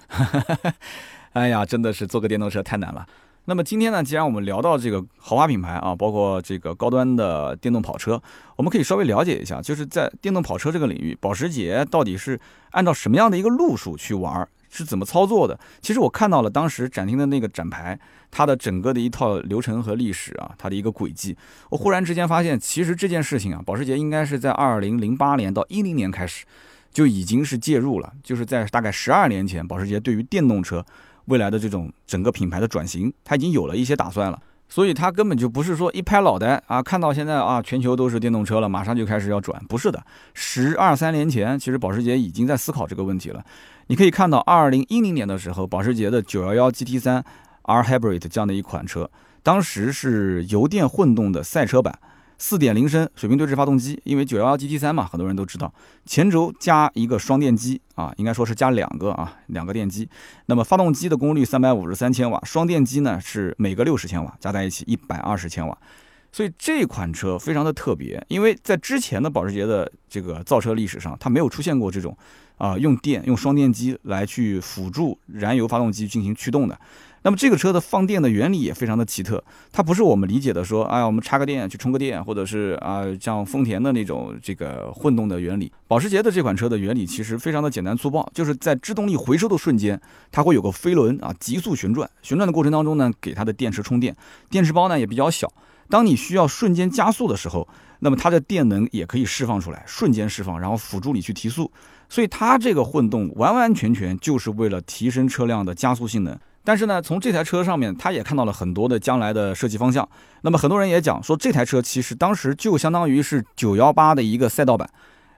哎呀，真的是做个电动车太难了。那么今天呢，既然我们聊到这个豪华品牌啊，包括这个高端的电动跑车，我们可以稍微了解一下，就是在电动跑车这个领域，保时捷到底是按照什么样的一个路数去玩，是怎么操作的？其实我看到了当时展厅的那个展牌，它的整个的一套流程和历史啊，它的一个轨迹，我忽然之间发现，其实这件事情啊，保时捷应该是在二零零八年到一零年开始就已经是介入了，就是在大概十二年前，保时捷对于电动车。未来的这种整个品牌的转型，它已经有了一些打算了，所以它根本就不是说一拍脑袋啊，看到现在啊，全球都是电动车了，马上就开始要转，不是的，十二三年前，其实保时捷已经在思考这个问题了。你可以看到，二零一零年的时候，保时捷的九幺幺 GT 三 R Hybrid 这样的一款车，当时是油电混动的赛车版。四点零升水平对置发动机，因为九幺幺 GT 三嘛，很多人都知道，前轴加一个双电机啊，应该说是加两个啊，两个电机。那么发动机的功率三百五十三千瓦，双电机呢是每个六十千瓦，加在一起一百二十千瓦。所以这款车非常的特别，因为在之前的保时捷的这个造车历史上，它没有出现过这种啊用电用双电机来去辅助燃油发动机进行驱动的。那么这个车的放电的原理也非常的奇特，它不是我们理解的说，哎呀，我们插个电去充个电，或者是啊像丰田的那种这个混动的原理。保时捷的这款车的原理其实非常的简单粗暴，就是在制动力回收的瞬间，它会有个飞轮啊急速旋转，旋转的过程当中呢，给它的电池充电，电池包呢也比较小，当你需要瞬间加速的时候，那么它的电能也可以释放出来，瞬间释放，然后辅助你去提速。所以它这个混动完完全全就是为了提升车辆的加速性能。但是呢，从这台车上面，他也看到了很多的将来的设计方向。那么很多人也讲说，这台车其实当时就相当于是918的一个赛道版，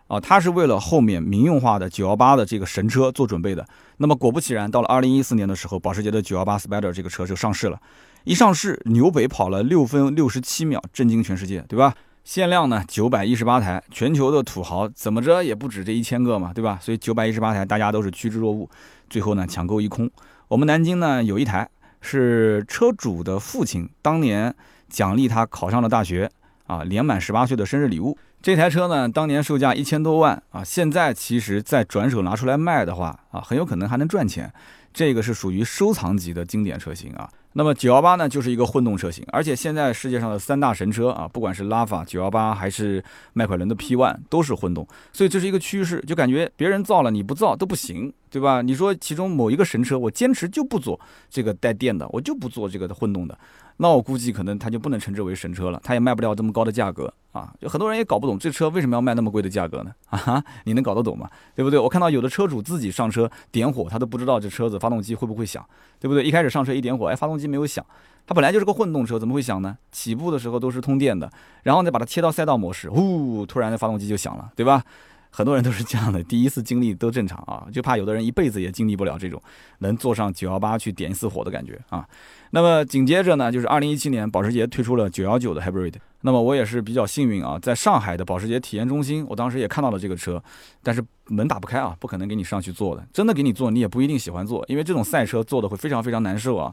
啊，它是为了后面民用化的918的这个神车做准备的。那么果不其然，到了2014年的时候，保时捷的918 Spider 这个车就上市了。一上市，纽北跑了六分六十七秒，震惊全世界，对吧？限量呢九百一十八台，全球的土豪怎么着也不止这一千个嘛，对吧？所以九百一十八台，大家都是趋之若鹜，最后呢抢购一空。我们南京呢有一台是车主的父亲当年奖励他考上了大学啊，年满十八岁的生日礼物。这台车呢当年售价一千多万啊，现在其实再转手拿出来卖的话啊，很有可能还能赚钱。这个是属于收藏级的经典车型啊。那么九幺八呢，就是一个混动车型，而且现在世界上的三大神车啊，不管是拉法、九幺八还是迈凯伦的 P One，都是混动，所以这是一个趋势，就感觉别人造了你不造都不行，对吧？你说其中某一个神车，我坚持就不做这个带电的，我就不做这个混动的。那我估计可能它就不能称之为神车了，它也卖不了这么高的价格啊！就很多人也搞不懂这车为什么要卖那么贵的价格呢？啊哈，你能搞得懂吗？对不对？我看到有的车主自己上车点火，他都不知道这车子发动机会不会响，对不对？一开始上车一点火，哎，发动机没有响，它本来就是个混动车，怎么会响呢？起步的时候都是通电的，然后再把它切到赛道模式，呼，突然的发动机就响了，对吧？很多人都是这样的，第一次经历都正常啊，就怕有的人一辈子也经历不了这种能坐上九幺八去点一次火的感觉啊。那么紧接着呢，就是二零一七年保时捷推出了九幺九的 Hybrid。那么我也是比较幸运啊，在上海的保时捷体验中心，我当时也看到了这个车，但是门打不开啊，不可能给你上去坐的。真的给你坐，你也不一定喜欢坐，因为这种赛车坐的会非常非常难受啊。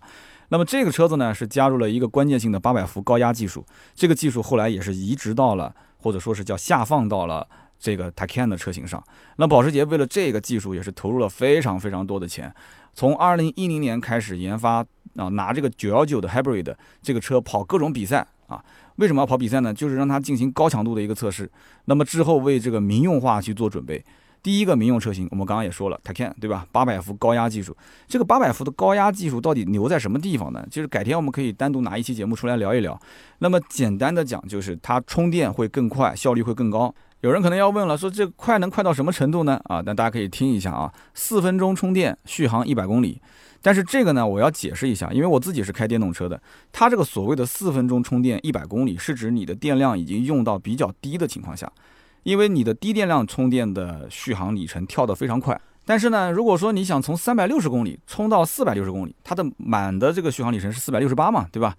那么这个车子呢，是加入了一个关键性的八百伏高压技术，这个技术后来也是移植到了，或者说是叫下放到了。这个 Taycan 的车型上，那保时捷为了这个技术也是投入了非常非常多的钱。从二零一零年开始研发啊，拿这个九幺九的 Hybrid 这个车跑各种比赛啊。为什么要跑比赛呢？就是让它进行高强度的一个测试。那么之后为这个民用化去做准备。第一个民用车型，我们刚刚也说了，Taycan 对吧？八百伏高压技术，这个八百伏的高压技术到底牛在什么地方呢？就是改天我们可以单独拿一期节目出来聊一聊。那么简单的讲，就是它充电会更快，效率会更高。有人可能要问了，说这快能快到什么程度呢？啊，那大家可以听一下啊，四分钟充电，续航一百公里。但是这个呢，我要解释一下，因为我自己是开电动车的，它这个所谓的四分钟充电一百公里，是指你的电量已经用到比较低的情况下。因为你的低电量充电的续航里程跳得非常快，但是呢，如果说你想从三百六十公里充到四百六十公里，它的满的这个续航里程是四百六十八嘛，对吧？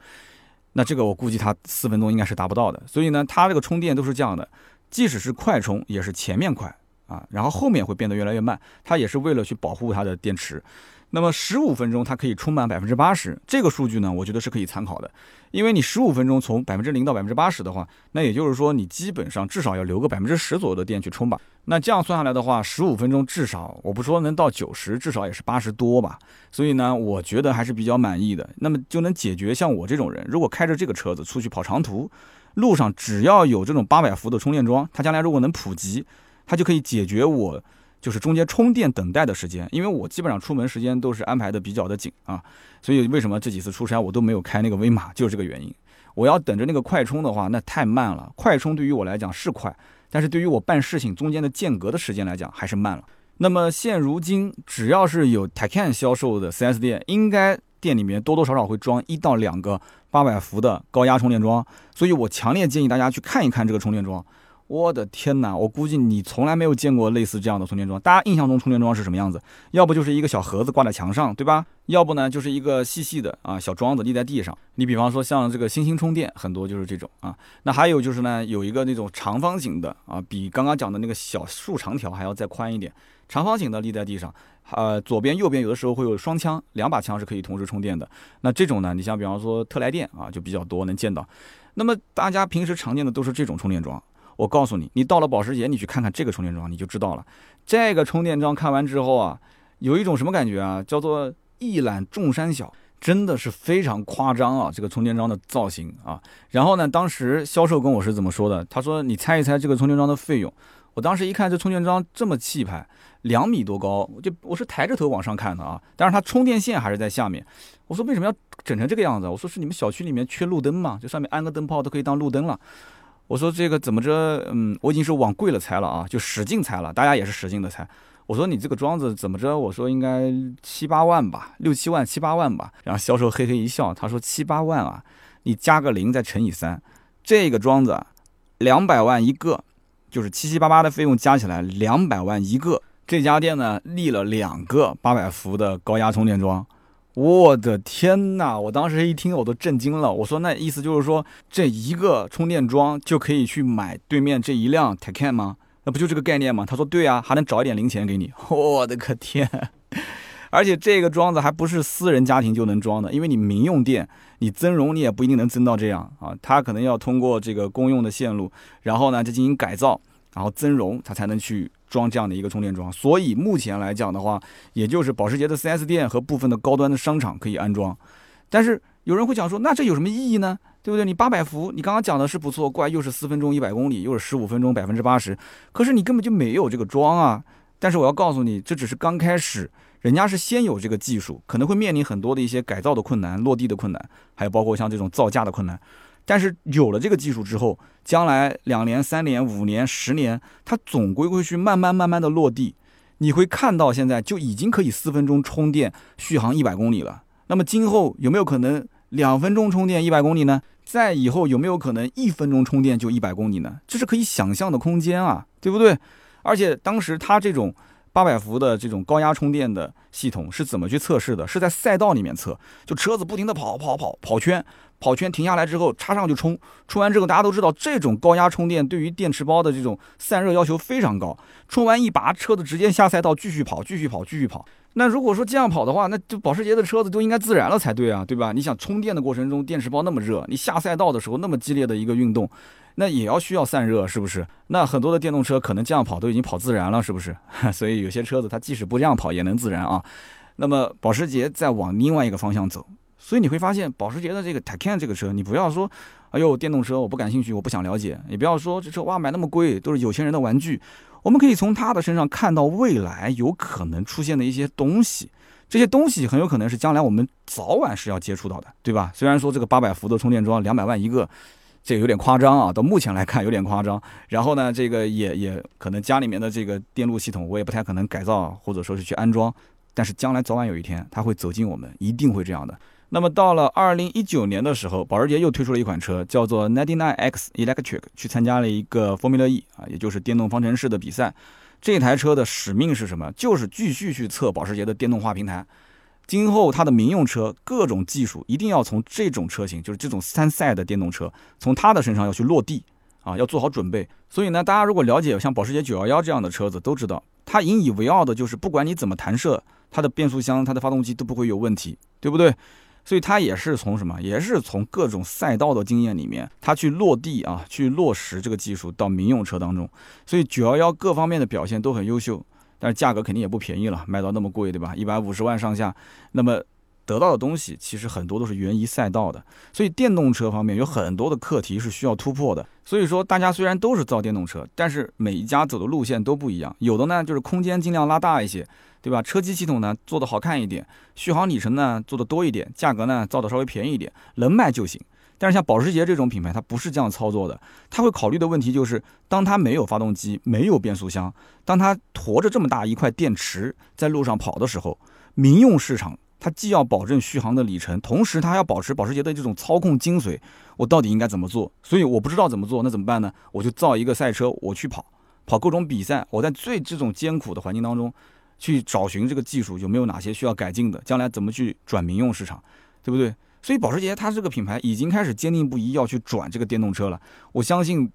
那这个我估计它四分钟应该是达不到的。所以呢，它这个充电都是这样的，即使是快充，也是前面快啊，然后后面会变得越来越慢，它也是为了去保护它的电池。那么十五分钟它可以充满百分之八十，这个数据呢，我觉得是可以参考的。因为你十五分钟从百分之零到百分之八十的话，那也就是说你基本上至少要留个百分之十左右的电去充吧。那这样算下来的话，十五分钟至少我不说能到九十，至少也是八十多吧。所以呢，我觉得还是比较满意的。那么就能解决像我这种人，如果开着这个车子出去跑长途，路上只要有这种八百伏的充电桩，它将来如果能普及，它就可以解决我。就是中间充电等待的时间，因为我基本上出门时间都是安排的比较的紧啊，所以为什么这几次出差我都没有开那个威马，就是这个原因。我要等着那个快充的话，那太慢了。快充对于我来讲是快，但是对于我办事情中间的间隔的时间来讲还是慢了。那么现如今，只要是有 ta can 销售的 4S 店，应该店里面多多少少会装一到两个八百伏的高压充电桩，所以我强烈建议大家去看一看这个充电桩。我的天哪！我估计你从来没有见过类似这样的充电桩。大家印象中充电桩是什么样子？要不就是一个小盒子挂在墙上，对吧？要不呢就是一个细细的啊小桩子立在地上。你比方说像这个星星充电，很多就是这种啊。那还有就是呢，有一个那种长方形的啊，比刚刚讲的那个小竖长条还要再宽一点，长方形的立在地上，呃，左边右边有的时候会有双枪，两把枪是可以同时充电的。那这种呢，你像比方说特来电啊，就比较多能见到。那么大家平时常见的都是这种充电桩。我告诉你，你到了保时捷，你去看看这个充电桩，你就知道了。这个充电桩看完之后啊，有一种什么感觉啊？叫做一览众山小，真的是非常夸张啊！这个充电桩的造型啊。然后呢，当时销售跟我是怎么说的？他说：“你猜一猜这个充电桩的费用。”我当时一看，这充电桩这么气派，两米多高，我就我是抬着头往上看的啊。但是它充电线还是在下面。我说为什么要整成这个样子？我说是你们小区里面缺路灯嘛？就上面安个灯泡都可以当路灯了。我说这个怎么着？嗯，我已经是往贵了猜了啊，就使劲猜了，大家也是使劲的猜。我说你这个桩子怎么着？我说应该七八万吧，六七万、七八万吧。然后销售嘿嘿一笑，他说七八万啊，你加个零再乘以三，这个桩子两百万一个，就是七七八八的费用加起来两百万一个。这家店呢立了两个八百伏的高压充电桩。我的天哪！我当时一听我都震惊了。我说那意思就是说，这一个充电桩就可以去买对面这一辆 Taycan 吗？那不就这个概念吗？他说对啊，还能找一点零钱给你。我的个天！而且这个桩子还不是私人家庭就能装的，因为你民用电，你增容你也不一定能增到这样啊。它可能要通过这个公用的线路，然后呢再进行改造，然后增容，它才能去。装这样的一个充电桩，所以目前来讲的话，也就是保时捷的 4S 店和部分的高端的商场可以安装。但是有人会讲说，那这有什么意义呢？对不对？你八百伏，你刚刚讲的是不错，怪又是四分钟一百公里，又是十五分钟百分之八十，可是你根本就没有这个桩啊。但是我要告诉你，这只是刚开始，人家是先有这个技术，可能会面临很多的一些改造的困难、落地的困难，还有包括像这种造价的困难。但是有了这个技术之后，将来两年、三年、五年、十年，它总归会去慢慢、慢慢的落地。你会看到现在就已经可以四分钟充电，续航一百公里了。那么今后有没有可能两分钟充电一百公里呢？再以后有没有可能一分钟充电就一百公里呢？这是可以想象的空间啊，对不对？而且当时它这种八百伏的这种高压充电的系统是怎么去测试的？是在赛道里面测，就车子不停的跑跑跑跑圈。跑圈停下来之后，插上就充，充完之后，大家都知道这种高压充电对于电池包的这种散热要求非常高。充完一拔，车子直接下赛道继续跑，继续跑，继续跑。那如果说这样跑的话，那就保时捷的车子都应该自燃了才对啊，对吧？你想充电的过程中，电池包那么热，你下赛道的时候那么激烈的一个运动，那也要需要散热，是不是？那很多的电动车可能这样跑都已经跑自燃了，是不是？所以有些车子它即使不这样跑也能自燃啊。那么保时捷再往另外一个方向走。所以你会发现，保时捷的这个 Taycan 这个车，你不要说，哎呦，电动车我不感兴趣，我不想了解。也不要说这车哇买那么贵，都是有钱人的玩具。我们可以从他的身上看到未来有可能出现的一些东西，这些东西很有可能是将来我们早晚是要接触到的，对吧？虽然说这个八百伏的充电桩两百万一个，这个有点夸张啊，到目前来看有点夸张。然后呢，这个也也可能家里面的这个电路系统我也不太可能改造或者说是去安装，但是将来早晚有一天它会走进我们，一定会这样的。那么到了二零一九年的时候，保时捷又推出了一款车，叫做 Ninety Nine X Electric，去参加了一个 Formula E 啊，也就是电动方程式的比赛。这台车的使命是什么？就是继续去测保时捷的电动化平台。今后它的民用车各种技术一定要从这种车型，就是这种参赛的电动车，从它的身上要去落地啊，要做好准备。所以呢，大家如果了解像保时捷911这样的车子，都知道它引以为傲的就是不管你怎么弹射，它的变速箱、它的发动机都不会有问题，对不对？所以它也是从什么，也是从各种赛道的经验里面，它去落地啊，去落实这个技术到民用车当中。所以九幺幺各方面的表现都很优秀，但是价格肯定也不便宜了，卖到那么贵，对吧？一百五十万上下，那么得到的东西其实很多都是源于赛道的。所以电动车方面有很多的课题是需要突破的。所以说大家虽然都是造电动车，但是每一家走的路线都不一样，有的呢就是空间尽量拉大一些。对吧？车机系统呢做的好看一点，续航里程呢做的多一点，价格呢造的稍微便宜一点，能卖就行。但是像保时捷这种品牌，它不是这样操作的。它会考虑的问题就是，当它没有发动机、没有变速箱，当它驮着这么大一块电池在路上跑的时候，民用市场它既要保证续航的里程，同时它还要保持保时捷的这种操控精髓。我到底应该怎么做？所以我不知道怎么做，那怎么办呢？我就造一个赛车，我去跑，跑各种比赛。我在最这种艰苦的环境当中。去找寻这个技术有没有哪些需要改进的，将来怎么去转民用市场，对不对？所以保时捷它这个品牌已经开始坚定不移要去转这个电动车了。我相信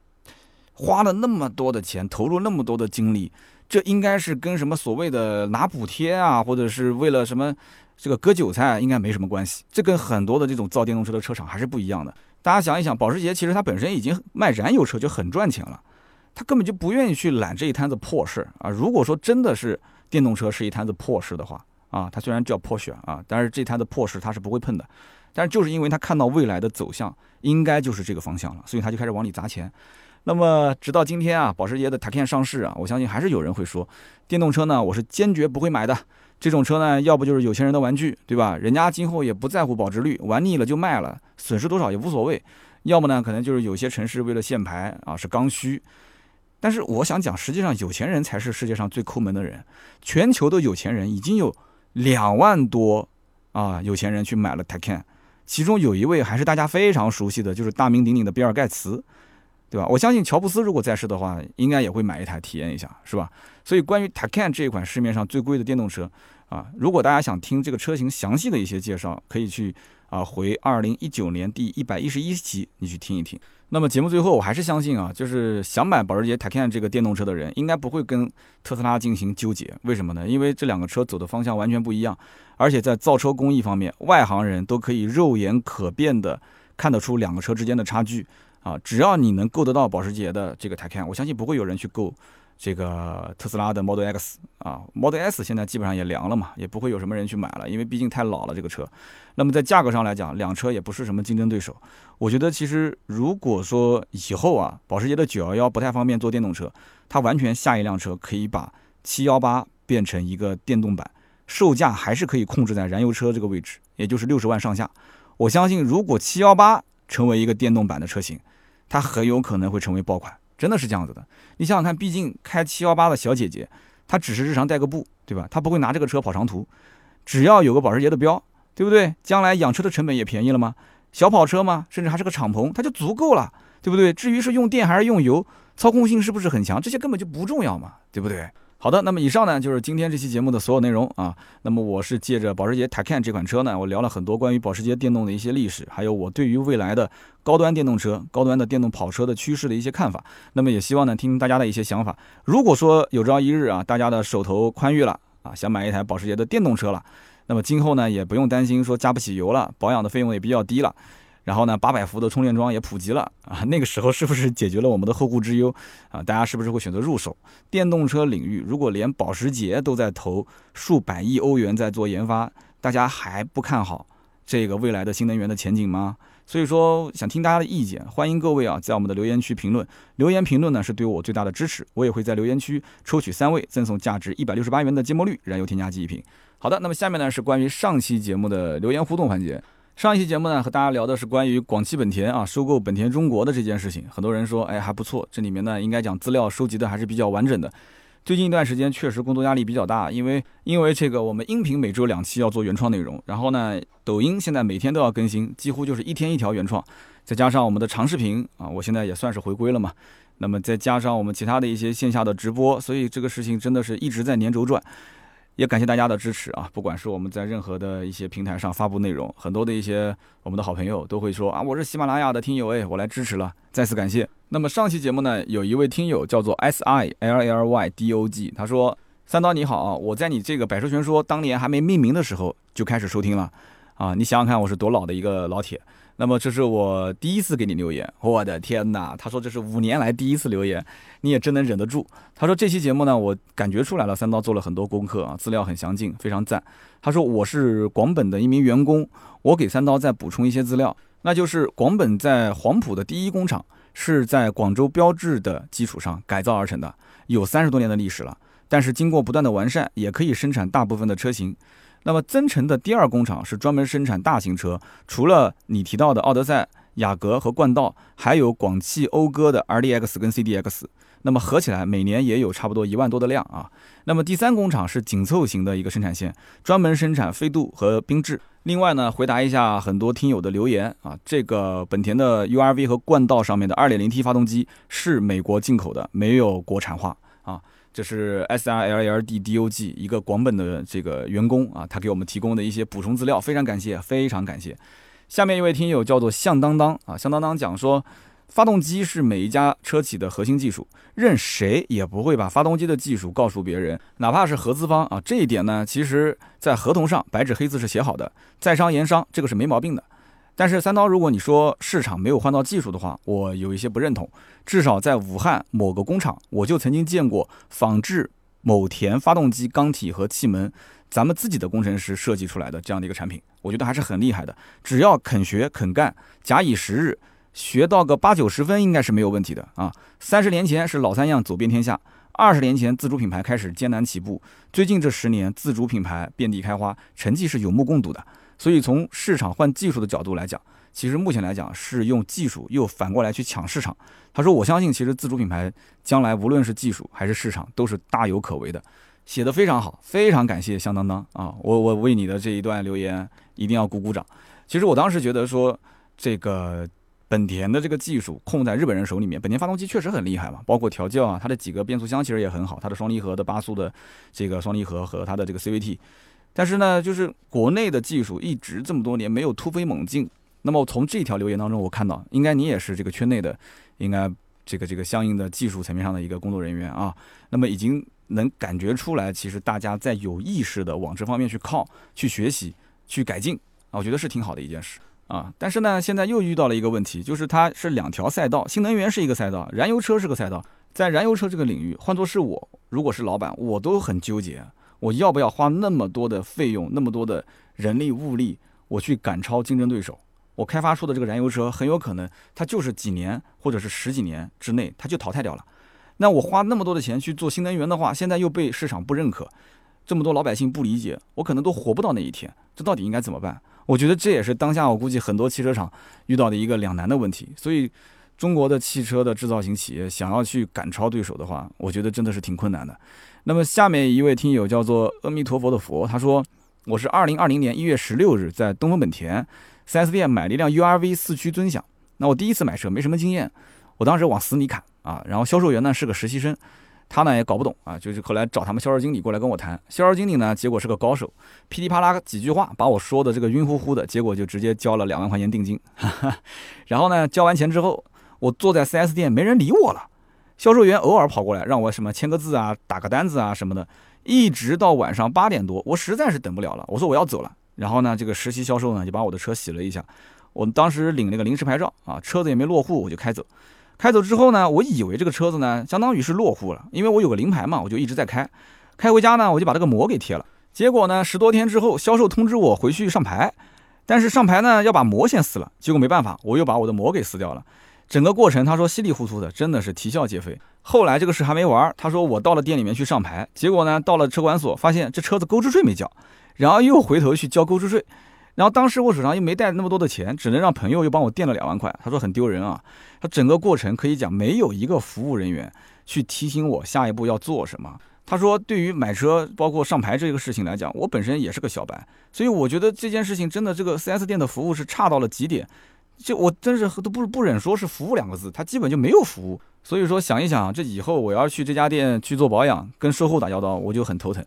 花了那么多的钱，投入那么多的精力，这应该是跟什么所谓的拿补贴啊，或者是为了什么这个割韭菜，应该没什么关系。这跟很多的这种造电动车的车厂还是不一样的。大家想一想，保时捷其实它本身已经卖燃油车就很赚钱了，他根本就不愿意去揽这一摊子破事啊。如果说真的是。电动车是一摊子破事的话啊，它虽然叫破选啊，但是这摊子破事它是不会碰的。但是就是因为他看到未来的走向应该就是这个方向了，所以他就开始往里砸钱。那么直到今天啊，保时捷的 Taycan 上市啊，我相信还是有人会说，电动车呢我是坚决不会买的。这种车呢，要不就是有钱人的玩具，对吧？人家今后也不在乎保值率，玩腻了就卖了，损失多少也无所谓。要么呢，可能就是有些城市为了限牌啊，是刚需。但是我想讲，实际上有钱人才是世界上最抠门的人。全球的有钱人已经有两万多啊，有钱人去买了 Taycan，其中有一位还是大家非常熟悉的，就是大名鼎鼎的比尔盖茨，对吧？我相信乔布斯如果在世的话，应该也会买一台体验一下，是吧？所以关于 Taycan 这一款市面上最贵的电动车啊，如果大家想听这个车型详细的一些介绍，可以去啊回二零一九年第一百一十一期，你去听一听。那么节目最后，我还是相信啊，就是想买保时捷 Taycan 这个电动车的人，应该不会跟特斯拉进行纠结。为什么呢？因为这两个车走的方向完全不一样，而且在造车工艺方面，外行人都可以肉眼可辨的看得出两个车之间的差距啊。只要你能够得到保时捷的这个 Taycan，我相信不会有人去购。这个特斯拉的 Model X 啊，Model S 现在基本上也凉了嘛，也不会有什么人去买了，因为毕竟太老了这个车。那么在价格上来讲，两车也不是什么竞争对手。我觉得其实如果说以后啊，保时捷的911不太方便做电动车，它完全下一辆车可以把718变成一个电动版，售价还是可以控制在燃油车这个位置，也就是六十万上下。我相信如果718成为一个电动版的车型，它很有可能会成为爆款。真的是这样子的，你想想看，毕竟开七幺八的小姐姐，她只是日常代个步，对吧？她不会拿这个车跑长途，只要有个保时捷的标，对不对？将来养车的成本也便宜了吗？小跑车嘛，甚至还是个敞篷，它就足够了，对不对？至于是用电还是用油，操控性是不是很强，这些根本就不重要嘛，对不对？好的，那么以上呢就是今天这期节目的所有内容啊。那么我是借着保时捷 Taycan 这款车呢，我聊了很多关于保时捷电动的一些历史，还有我对于未来的高端电动车、高端的电动跑车的趋势的一些看法。那么也希望呢听大家的一些想法。如果说有朝一日啊，大家的手头宽裕了啊，想买一台保时捷的电动车了，那么今后呢也不用担心说加不起油了，保养的费用也比较低了。然后呢，八百伏的充电桩也普及了啊，那个时候是不是解决了我们的后顾之忧啊？大家是不是会选择入手电动车领域？如果连保时捷都在投数百亿欧元在做研发，大家还不看好，这个未来的新能源的前景吗？所以说想听大家的意见，欢迎各位啊在我们的留言区评论，留言评论呢是对我最大的支持，我也会在留言区抽取三位赠送价值一百六十八元的芥末绿燃油添加剂一瓶。好的，那么下面呢是关于上期节目的留言互动环节。上一期节目呢和大家聊的是关于广汽本田啊收购本田中国的这件事情，很多人说哎还不错，这里面呢应该讲资料收集的还是比较完整的。最近一段时间确实工作压力比较大，因为因为这个我们音频每周两期要做原创内容，然后呢，抖音现在每天都要更新，几乎就是一天一条原创，再加上我们的长视频啊，我现在也算是回归了嘛，那么再加上我们其他的一些线下的直播，所以这个事情真的是一直在连轴转。也感谢大家的支持啊！不管是我们在任何的一些平台上发布内容，很多的一些我们的好朋友都会说啊，我是喜马拉雅的听友哎，我来支持了，再次感谢。那么上期节目呢，有一位听友叫做 S I L L Y D O G，他说：三刀你好啊，我在你这个百兽全说当年还没命名的时候就开始收听了啊，你想想看我是多老的一个老铁。那么这是我第一次给你留言，我的天哪！他说这是五年来第一次留言，你也真能忍得住。他说这期节目呢，我感觉出来了，三刀做了很多功课啊，资料很详尽，非常赞。他说我是广本的一名员工，我给三刀再补充一些资料，那就是广本在黄埔的第一工厂是在广州标志的基础上改造而成的，有三十多年的历史了，但是经过不断的完善，也可以生产大部分的车型。那么增程的第二工厂是专门生产大型车，除了你提到的奥德赛、雅阁和冠道，还有广汽讴歌的 RDX 跟 CDX，那么合起来每年也有差不多一万多的量啊。那么第三工厂是紧凑型的一个生产线，专门生产飞度和缤智。另外呢，回答一下很多听友的留言啊，这个本田的 URV 和冠道上面的 2.0T 发动机是美国进口的，没有国产化啊。这是 S R L L D D O G 一个广本的这个员工啊，他给我们提供的一些补充资料，非常感谢，非常感谢。下面一位听友叫做向当当啊，向当当讲说，发动机是每一家车企的核心技术，任谁也不会把发动机的技术告诉别人，哪怕是合资方啊，这一点呢，其实在合同上白纸黑字是写好的，在商言商，这个是没毛病的。但是三刀，如果你说市场没有换到技术的话，我有一些不认同。至少在武汉某个工厂，我就曾经见过仿制某田发动机缸体和气门，咱们自己的工程师设计出来的这样的一个产品，我觉得还是很厉害的。只要肯学肯干，假以时日，学到个八九十分应该是没有问题的啊。三十年前是老三样走遍天下，二十年前自主品牌开始艰难起步，最近这十年自主品牌遍地开花，成绩是有目共睹的。所以从市场换技术的角度来讲，其实目前来讲是用技术又反过来去抢市场。他说：“我相信，其实自主品牌将来无论是技术还是市场都是大有可为的。”写的非常好，非常感谢香当当啊！我我为你的这一段留言一定要鼓鼓掌。其实我当时觉得说，这个本田的这个技术控在日本人手里面，本田发动机确实很厉害嘛，包括调教啊，它的几个变速箱其实也很好，它的双离合的八速的这个双离合和它的这个 CVT。但是呢，就是国内的技术一直这么多年没有突飞猛进。那么从这条留言当中，我看到应该你也是这个圈内的，应该这个这个相应的技术层面上的一个工作人员啊。那么已经能感觉出来，其实大家在有意识的往这方面去靠、去学习、去改进啊，我觉得是挺好的一件事啊。但是呢，现在又遇到了一个问题，就是它是两条赛道，新能源是一个赛道，燃油车是个赛道。在燃油车这个领域，换作是我，如果是老板，我都很纠结。我要不要花那么多的费用，那么多的人力物力，我去赶超竞争对手？我开发出的这个燃油车很有可能，它就是几年或者是十几年之内，它就淘汰掉了。那我花那么多的钱去做新能源的话，现在又被市场不认可，这么多老百姓不理解，我可能都活不到那一天。这到底应该怎么办？我觉得这也是当下我估计很多汽车厂遇到的一个两难的问题。所以，中国的汽车的制造型企业想要去赶超对手的话，我觉得真的是挺困难的。那么下面一位听友叫做阿弥陀佛的佛，他说：“我是二零二零年一月十六日在东风本田 4S 店买了一辆 URV 四驱尊享。那我第一次买车，没什么经验，我当时往死里砍啊。然后销售员呢是个实习生，他呢也搞不懂啊，就是后来找他们销售经理过来跟我谈。销售经理呢，结果是个高手，噼里啪啦几句话把我说的这个晕乎乎的，结果就直接交了两万块钱定金。然后呢，交完钱之后，我坐在 4S 店，没人理我了。”销售员偶尔跑过来让我什么签个字啊、打个单子啊什么的，一直到晚上八点多，我实在是等不了了，我说我要走了。然后呢，这个实习销售呢就把我的车洗了一下，我当时领了个临时牌照啊，车子也没落户，我就开走。开走之后呢，我以为这个车子呢相当于是落户了，因为我有个临牌嘛，我就一直在开。开回家呢，我就把这个膜给贴了。结果呢，十多天之后，销售通知我回去上牌，但是上牌呢要把膜先撕了，结果没办法，我又把我的膜给撕掉了。整个过程他说稀里糊涂的，真的是啼笑皆非。后来这个事还没完，他说我到了店里面去上牌，结果呢到了车管所，发现这车子购置税没交，然后又回头去交购置税，然后当时我手上又没带那么多的钱，只能让朋友又帮我垫了两万块。他说很丢人啊，他整个过程可以讲没有一个服务人员去提醒我下一步要做什么。他说对于买车包括上牌这个事情来讲，我本身也是个小白，所以我觉得这件事情真的这个 4S 店的服务是差到了极点。就我真是都不不忍说是服务两个字，他基本就没有服务。所以说想一想，这以后我要去这家店去做保养，跟售后打交道，我就很头疼。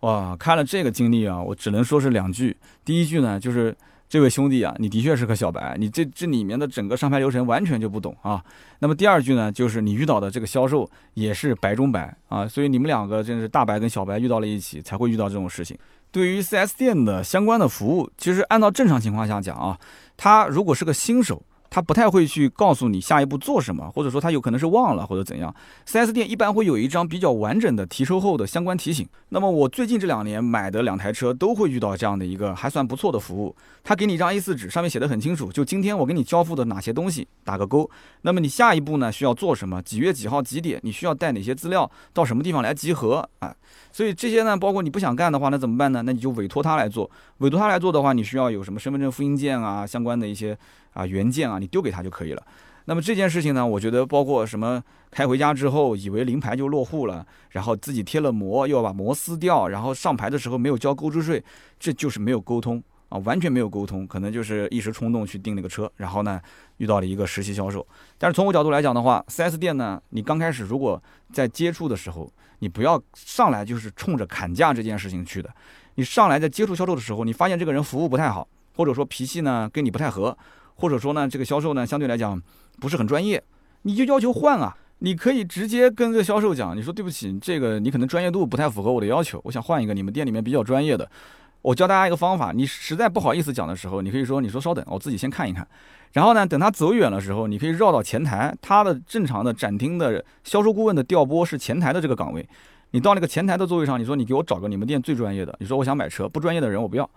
哇，看了这个经历啊，我只能说是两句。第一句呢，就是这位兄弟啊，你的确是个小白，你这这里面的整个上牌流程完全就不懂啊。那么第二句呢，就是你遇到的这个销售也是白中白啊，所以你们两个真是大白跟小白遇到了一起，才会遇到这种事情。对于 4S 店的相关的服务，其实按照正常情况下讲啊。他如果是个新手，他不太会去告诉你下一步做什么，或者说他有可能是忘了或者怎样。4S 店一般会有一张比较完整的提车后的相关提醒。那么我最近这两年买的两台车都会遇到这样的一个还算不错的服务。他给你一张 A4 纸，上面写的很清楚，就今天我给你交付的哪些东西打个勾。那么你下一步呢需要做什么？几月几号几点？你需要带哪些资料？到什么地方来集合？啊？所以这些呢，包括你不想干的话，那怎么办呢？那你就委托他来做。委托他来做的话，你需要有什么身份证复印件啊，相关的一些啊原件啊，你丢给他就可以了。那么这件事情呢，我觉得包括什么开回家之后以为临牌就落户了，然后自己贴了膜又要把膜撕掉，然后上牌的时候没有交购置税，这就是没有沟通啊，完全没有沟通，可能就是一时冲动去订那个车，然后呢遇到了一个实习销售。但是从我角度来讲的话，4S 店呢，你刚开始如果在接触的时候，你不要上来就是冲着砍价这件事情去的。你上来在接触销售的时候，你发现这个人服务不太好，或者说脾气呢跟你不太合，或者说呢这个销售呢相对来讲不是很专业，你就要求换啊。你可以直接跟这销售讲，你说对不起，这个你可能专业度不太符合我的要求，我想换一个你们店里面比较专业的。我教大家一个方法，你实在不好意思讲的时候，你可以说你说稍等，我自己先看一看。然后呢，等他走远的时候，你可以绕到前台，他的正常的展厅的销售顾问的调拨是前台的这个岗位。你到那个前台的座位上，你说你给我找个你们店最专业的。你说我想买车，不专业的人我不要，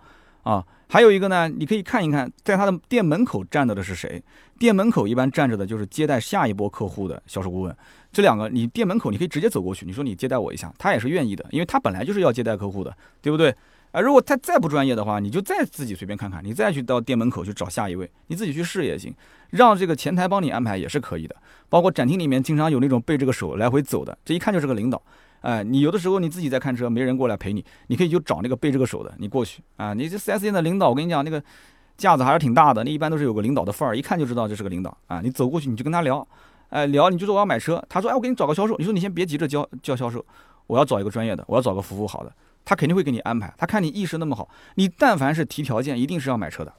啊，还有一个呢，你可以看一看，在他的店门口站着的是谁？店门口一般站着的就是接待下一波客户的销售顾问。这两个，你店门口你可以直接走过去，你说你接待我一下，他也是愿意的，因为他本来就是要接待客户的，对不对？啊，如果他再不专业的话，你就再自己随便看看，你再去到店门口去找下一位，你自己去试也行，让这个前台帮你安排也是可以的。包括展厅里面经常有那种背着个手来回走的，这一看就是个领导。哎，你有的时候你自己在看车，没人过来陪你，你可以就找那个背这个手的，你过去啊。你这 4S 店的领导，我跟你讲，那个架子还是挺大的，那一般都是有个领导的范儿，一看就知道这是个领导啊。你走过去，你就跟他聊，哎，聊，你就说我要买车，他说，哎，我给你找个销售，你说你先别急着叫叫销售，我要找一个专业的，我要找个服务好的，他肯定会给你安排。他看你意识那么好，你但凡是提条件，一定是要买车的，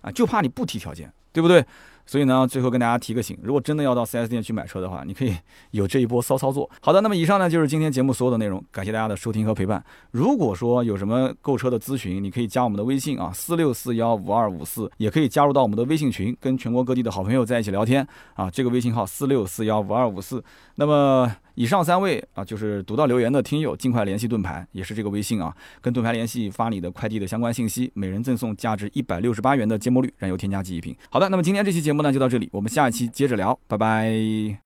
啊，就怕你不提条件，对不对？所以呢，最后跟大家提个醒，如果真的要到 4S 店去买车的话，你可以有这一波骚操作。好的，那么以上呢就是今天节目所有的内容，感谢大家的收听和陪伴。如果说有什么购车的咨询，你可以加我们的微信啊，四六四幺五二五四，也可以加入到我们的微信群，跟全国各地的好朋友在一起聊天啊。这个微信号四六四幺五二五四。那么以上三位啊，就是读到留言的听友，尽快联系盾牌，也是这个微信啊，跟盾牌联系，发你的快递的相关信息，每人赠送价值一百六十八元的芥末绿燃油添加剂一瓶。好的，那么今天这期节目呢就到这里，我们下一期接着聊，拜拜。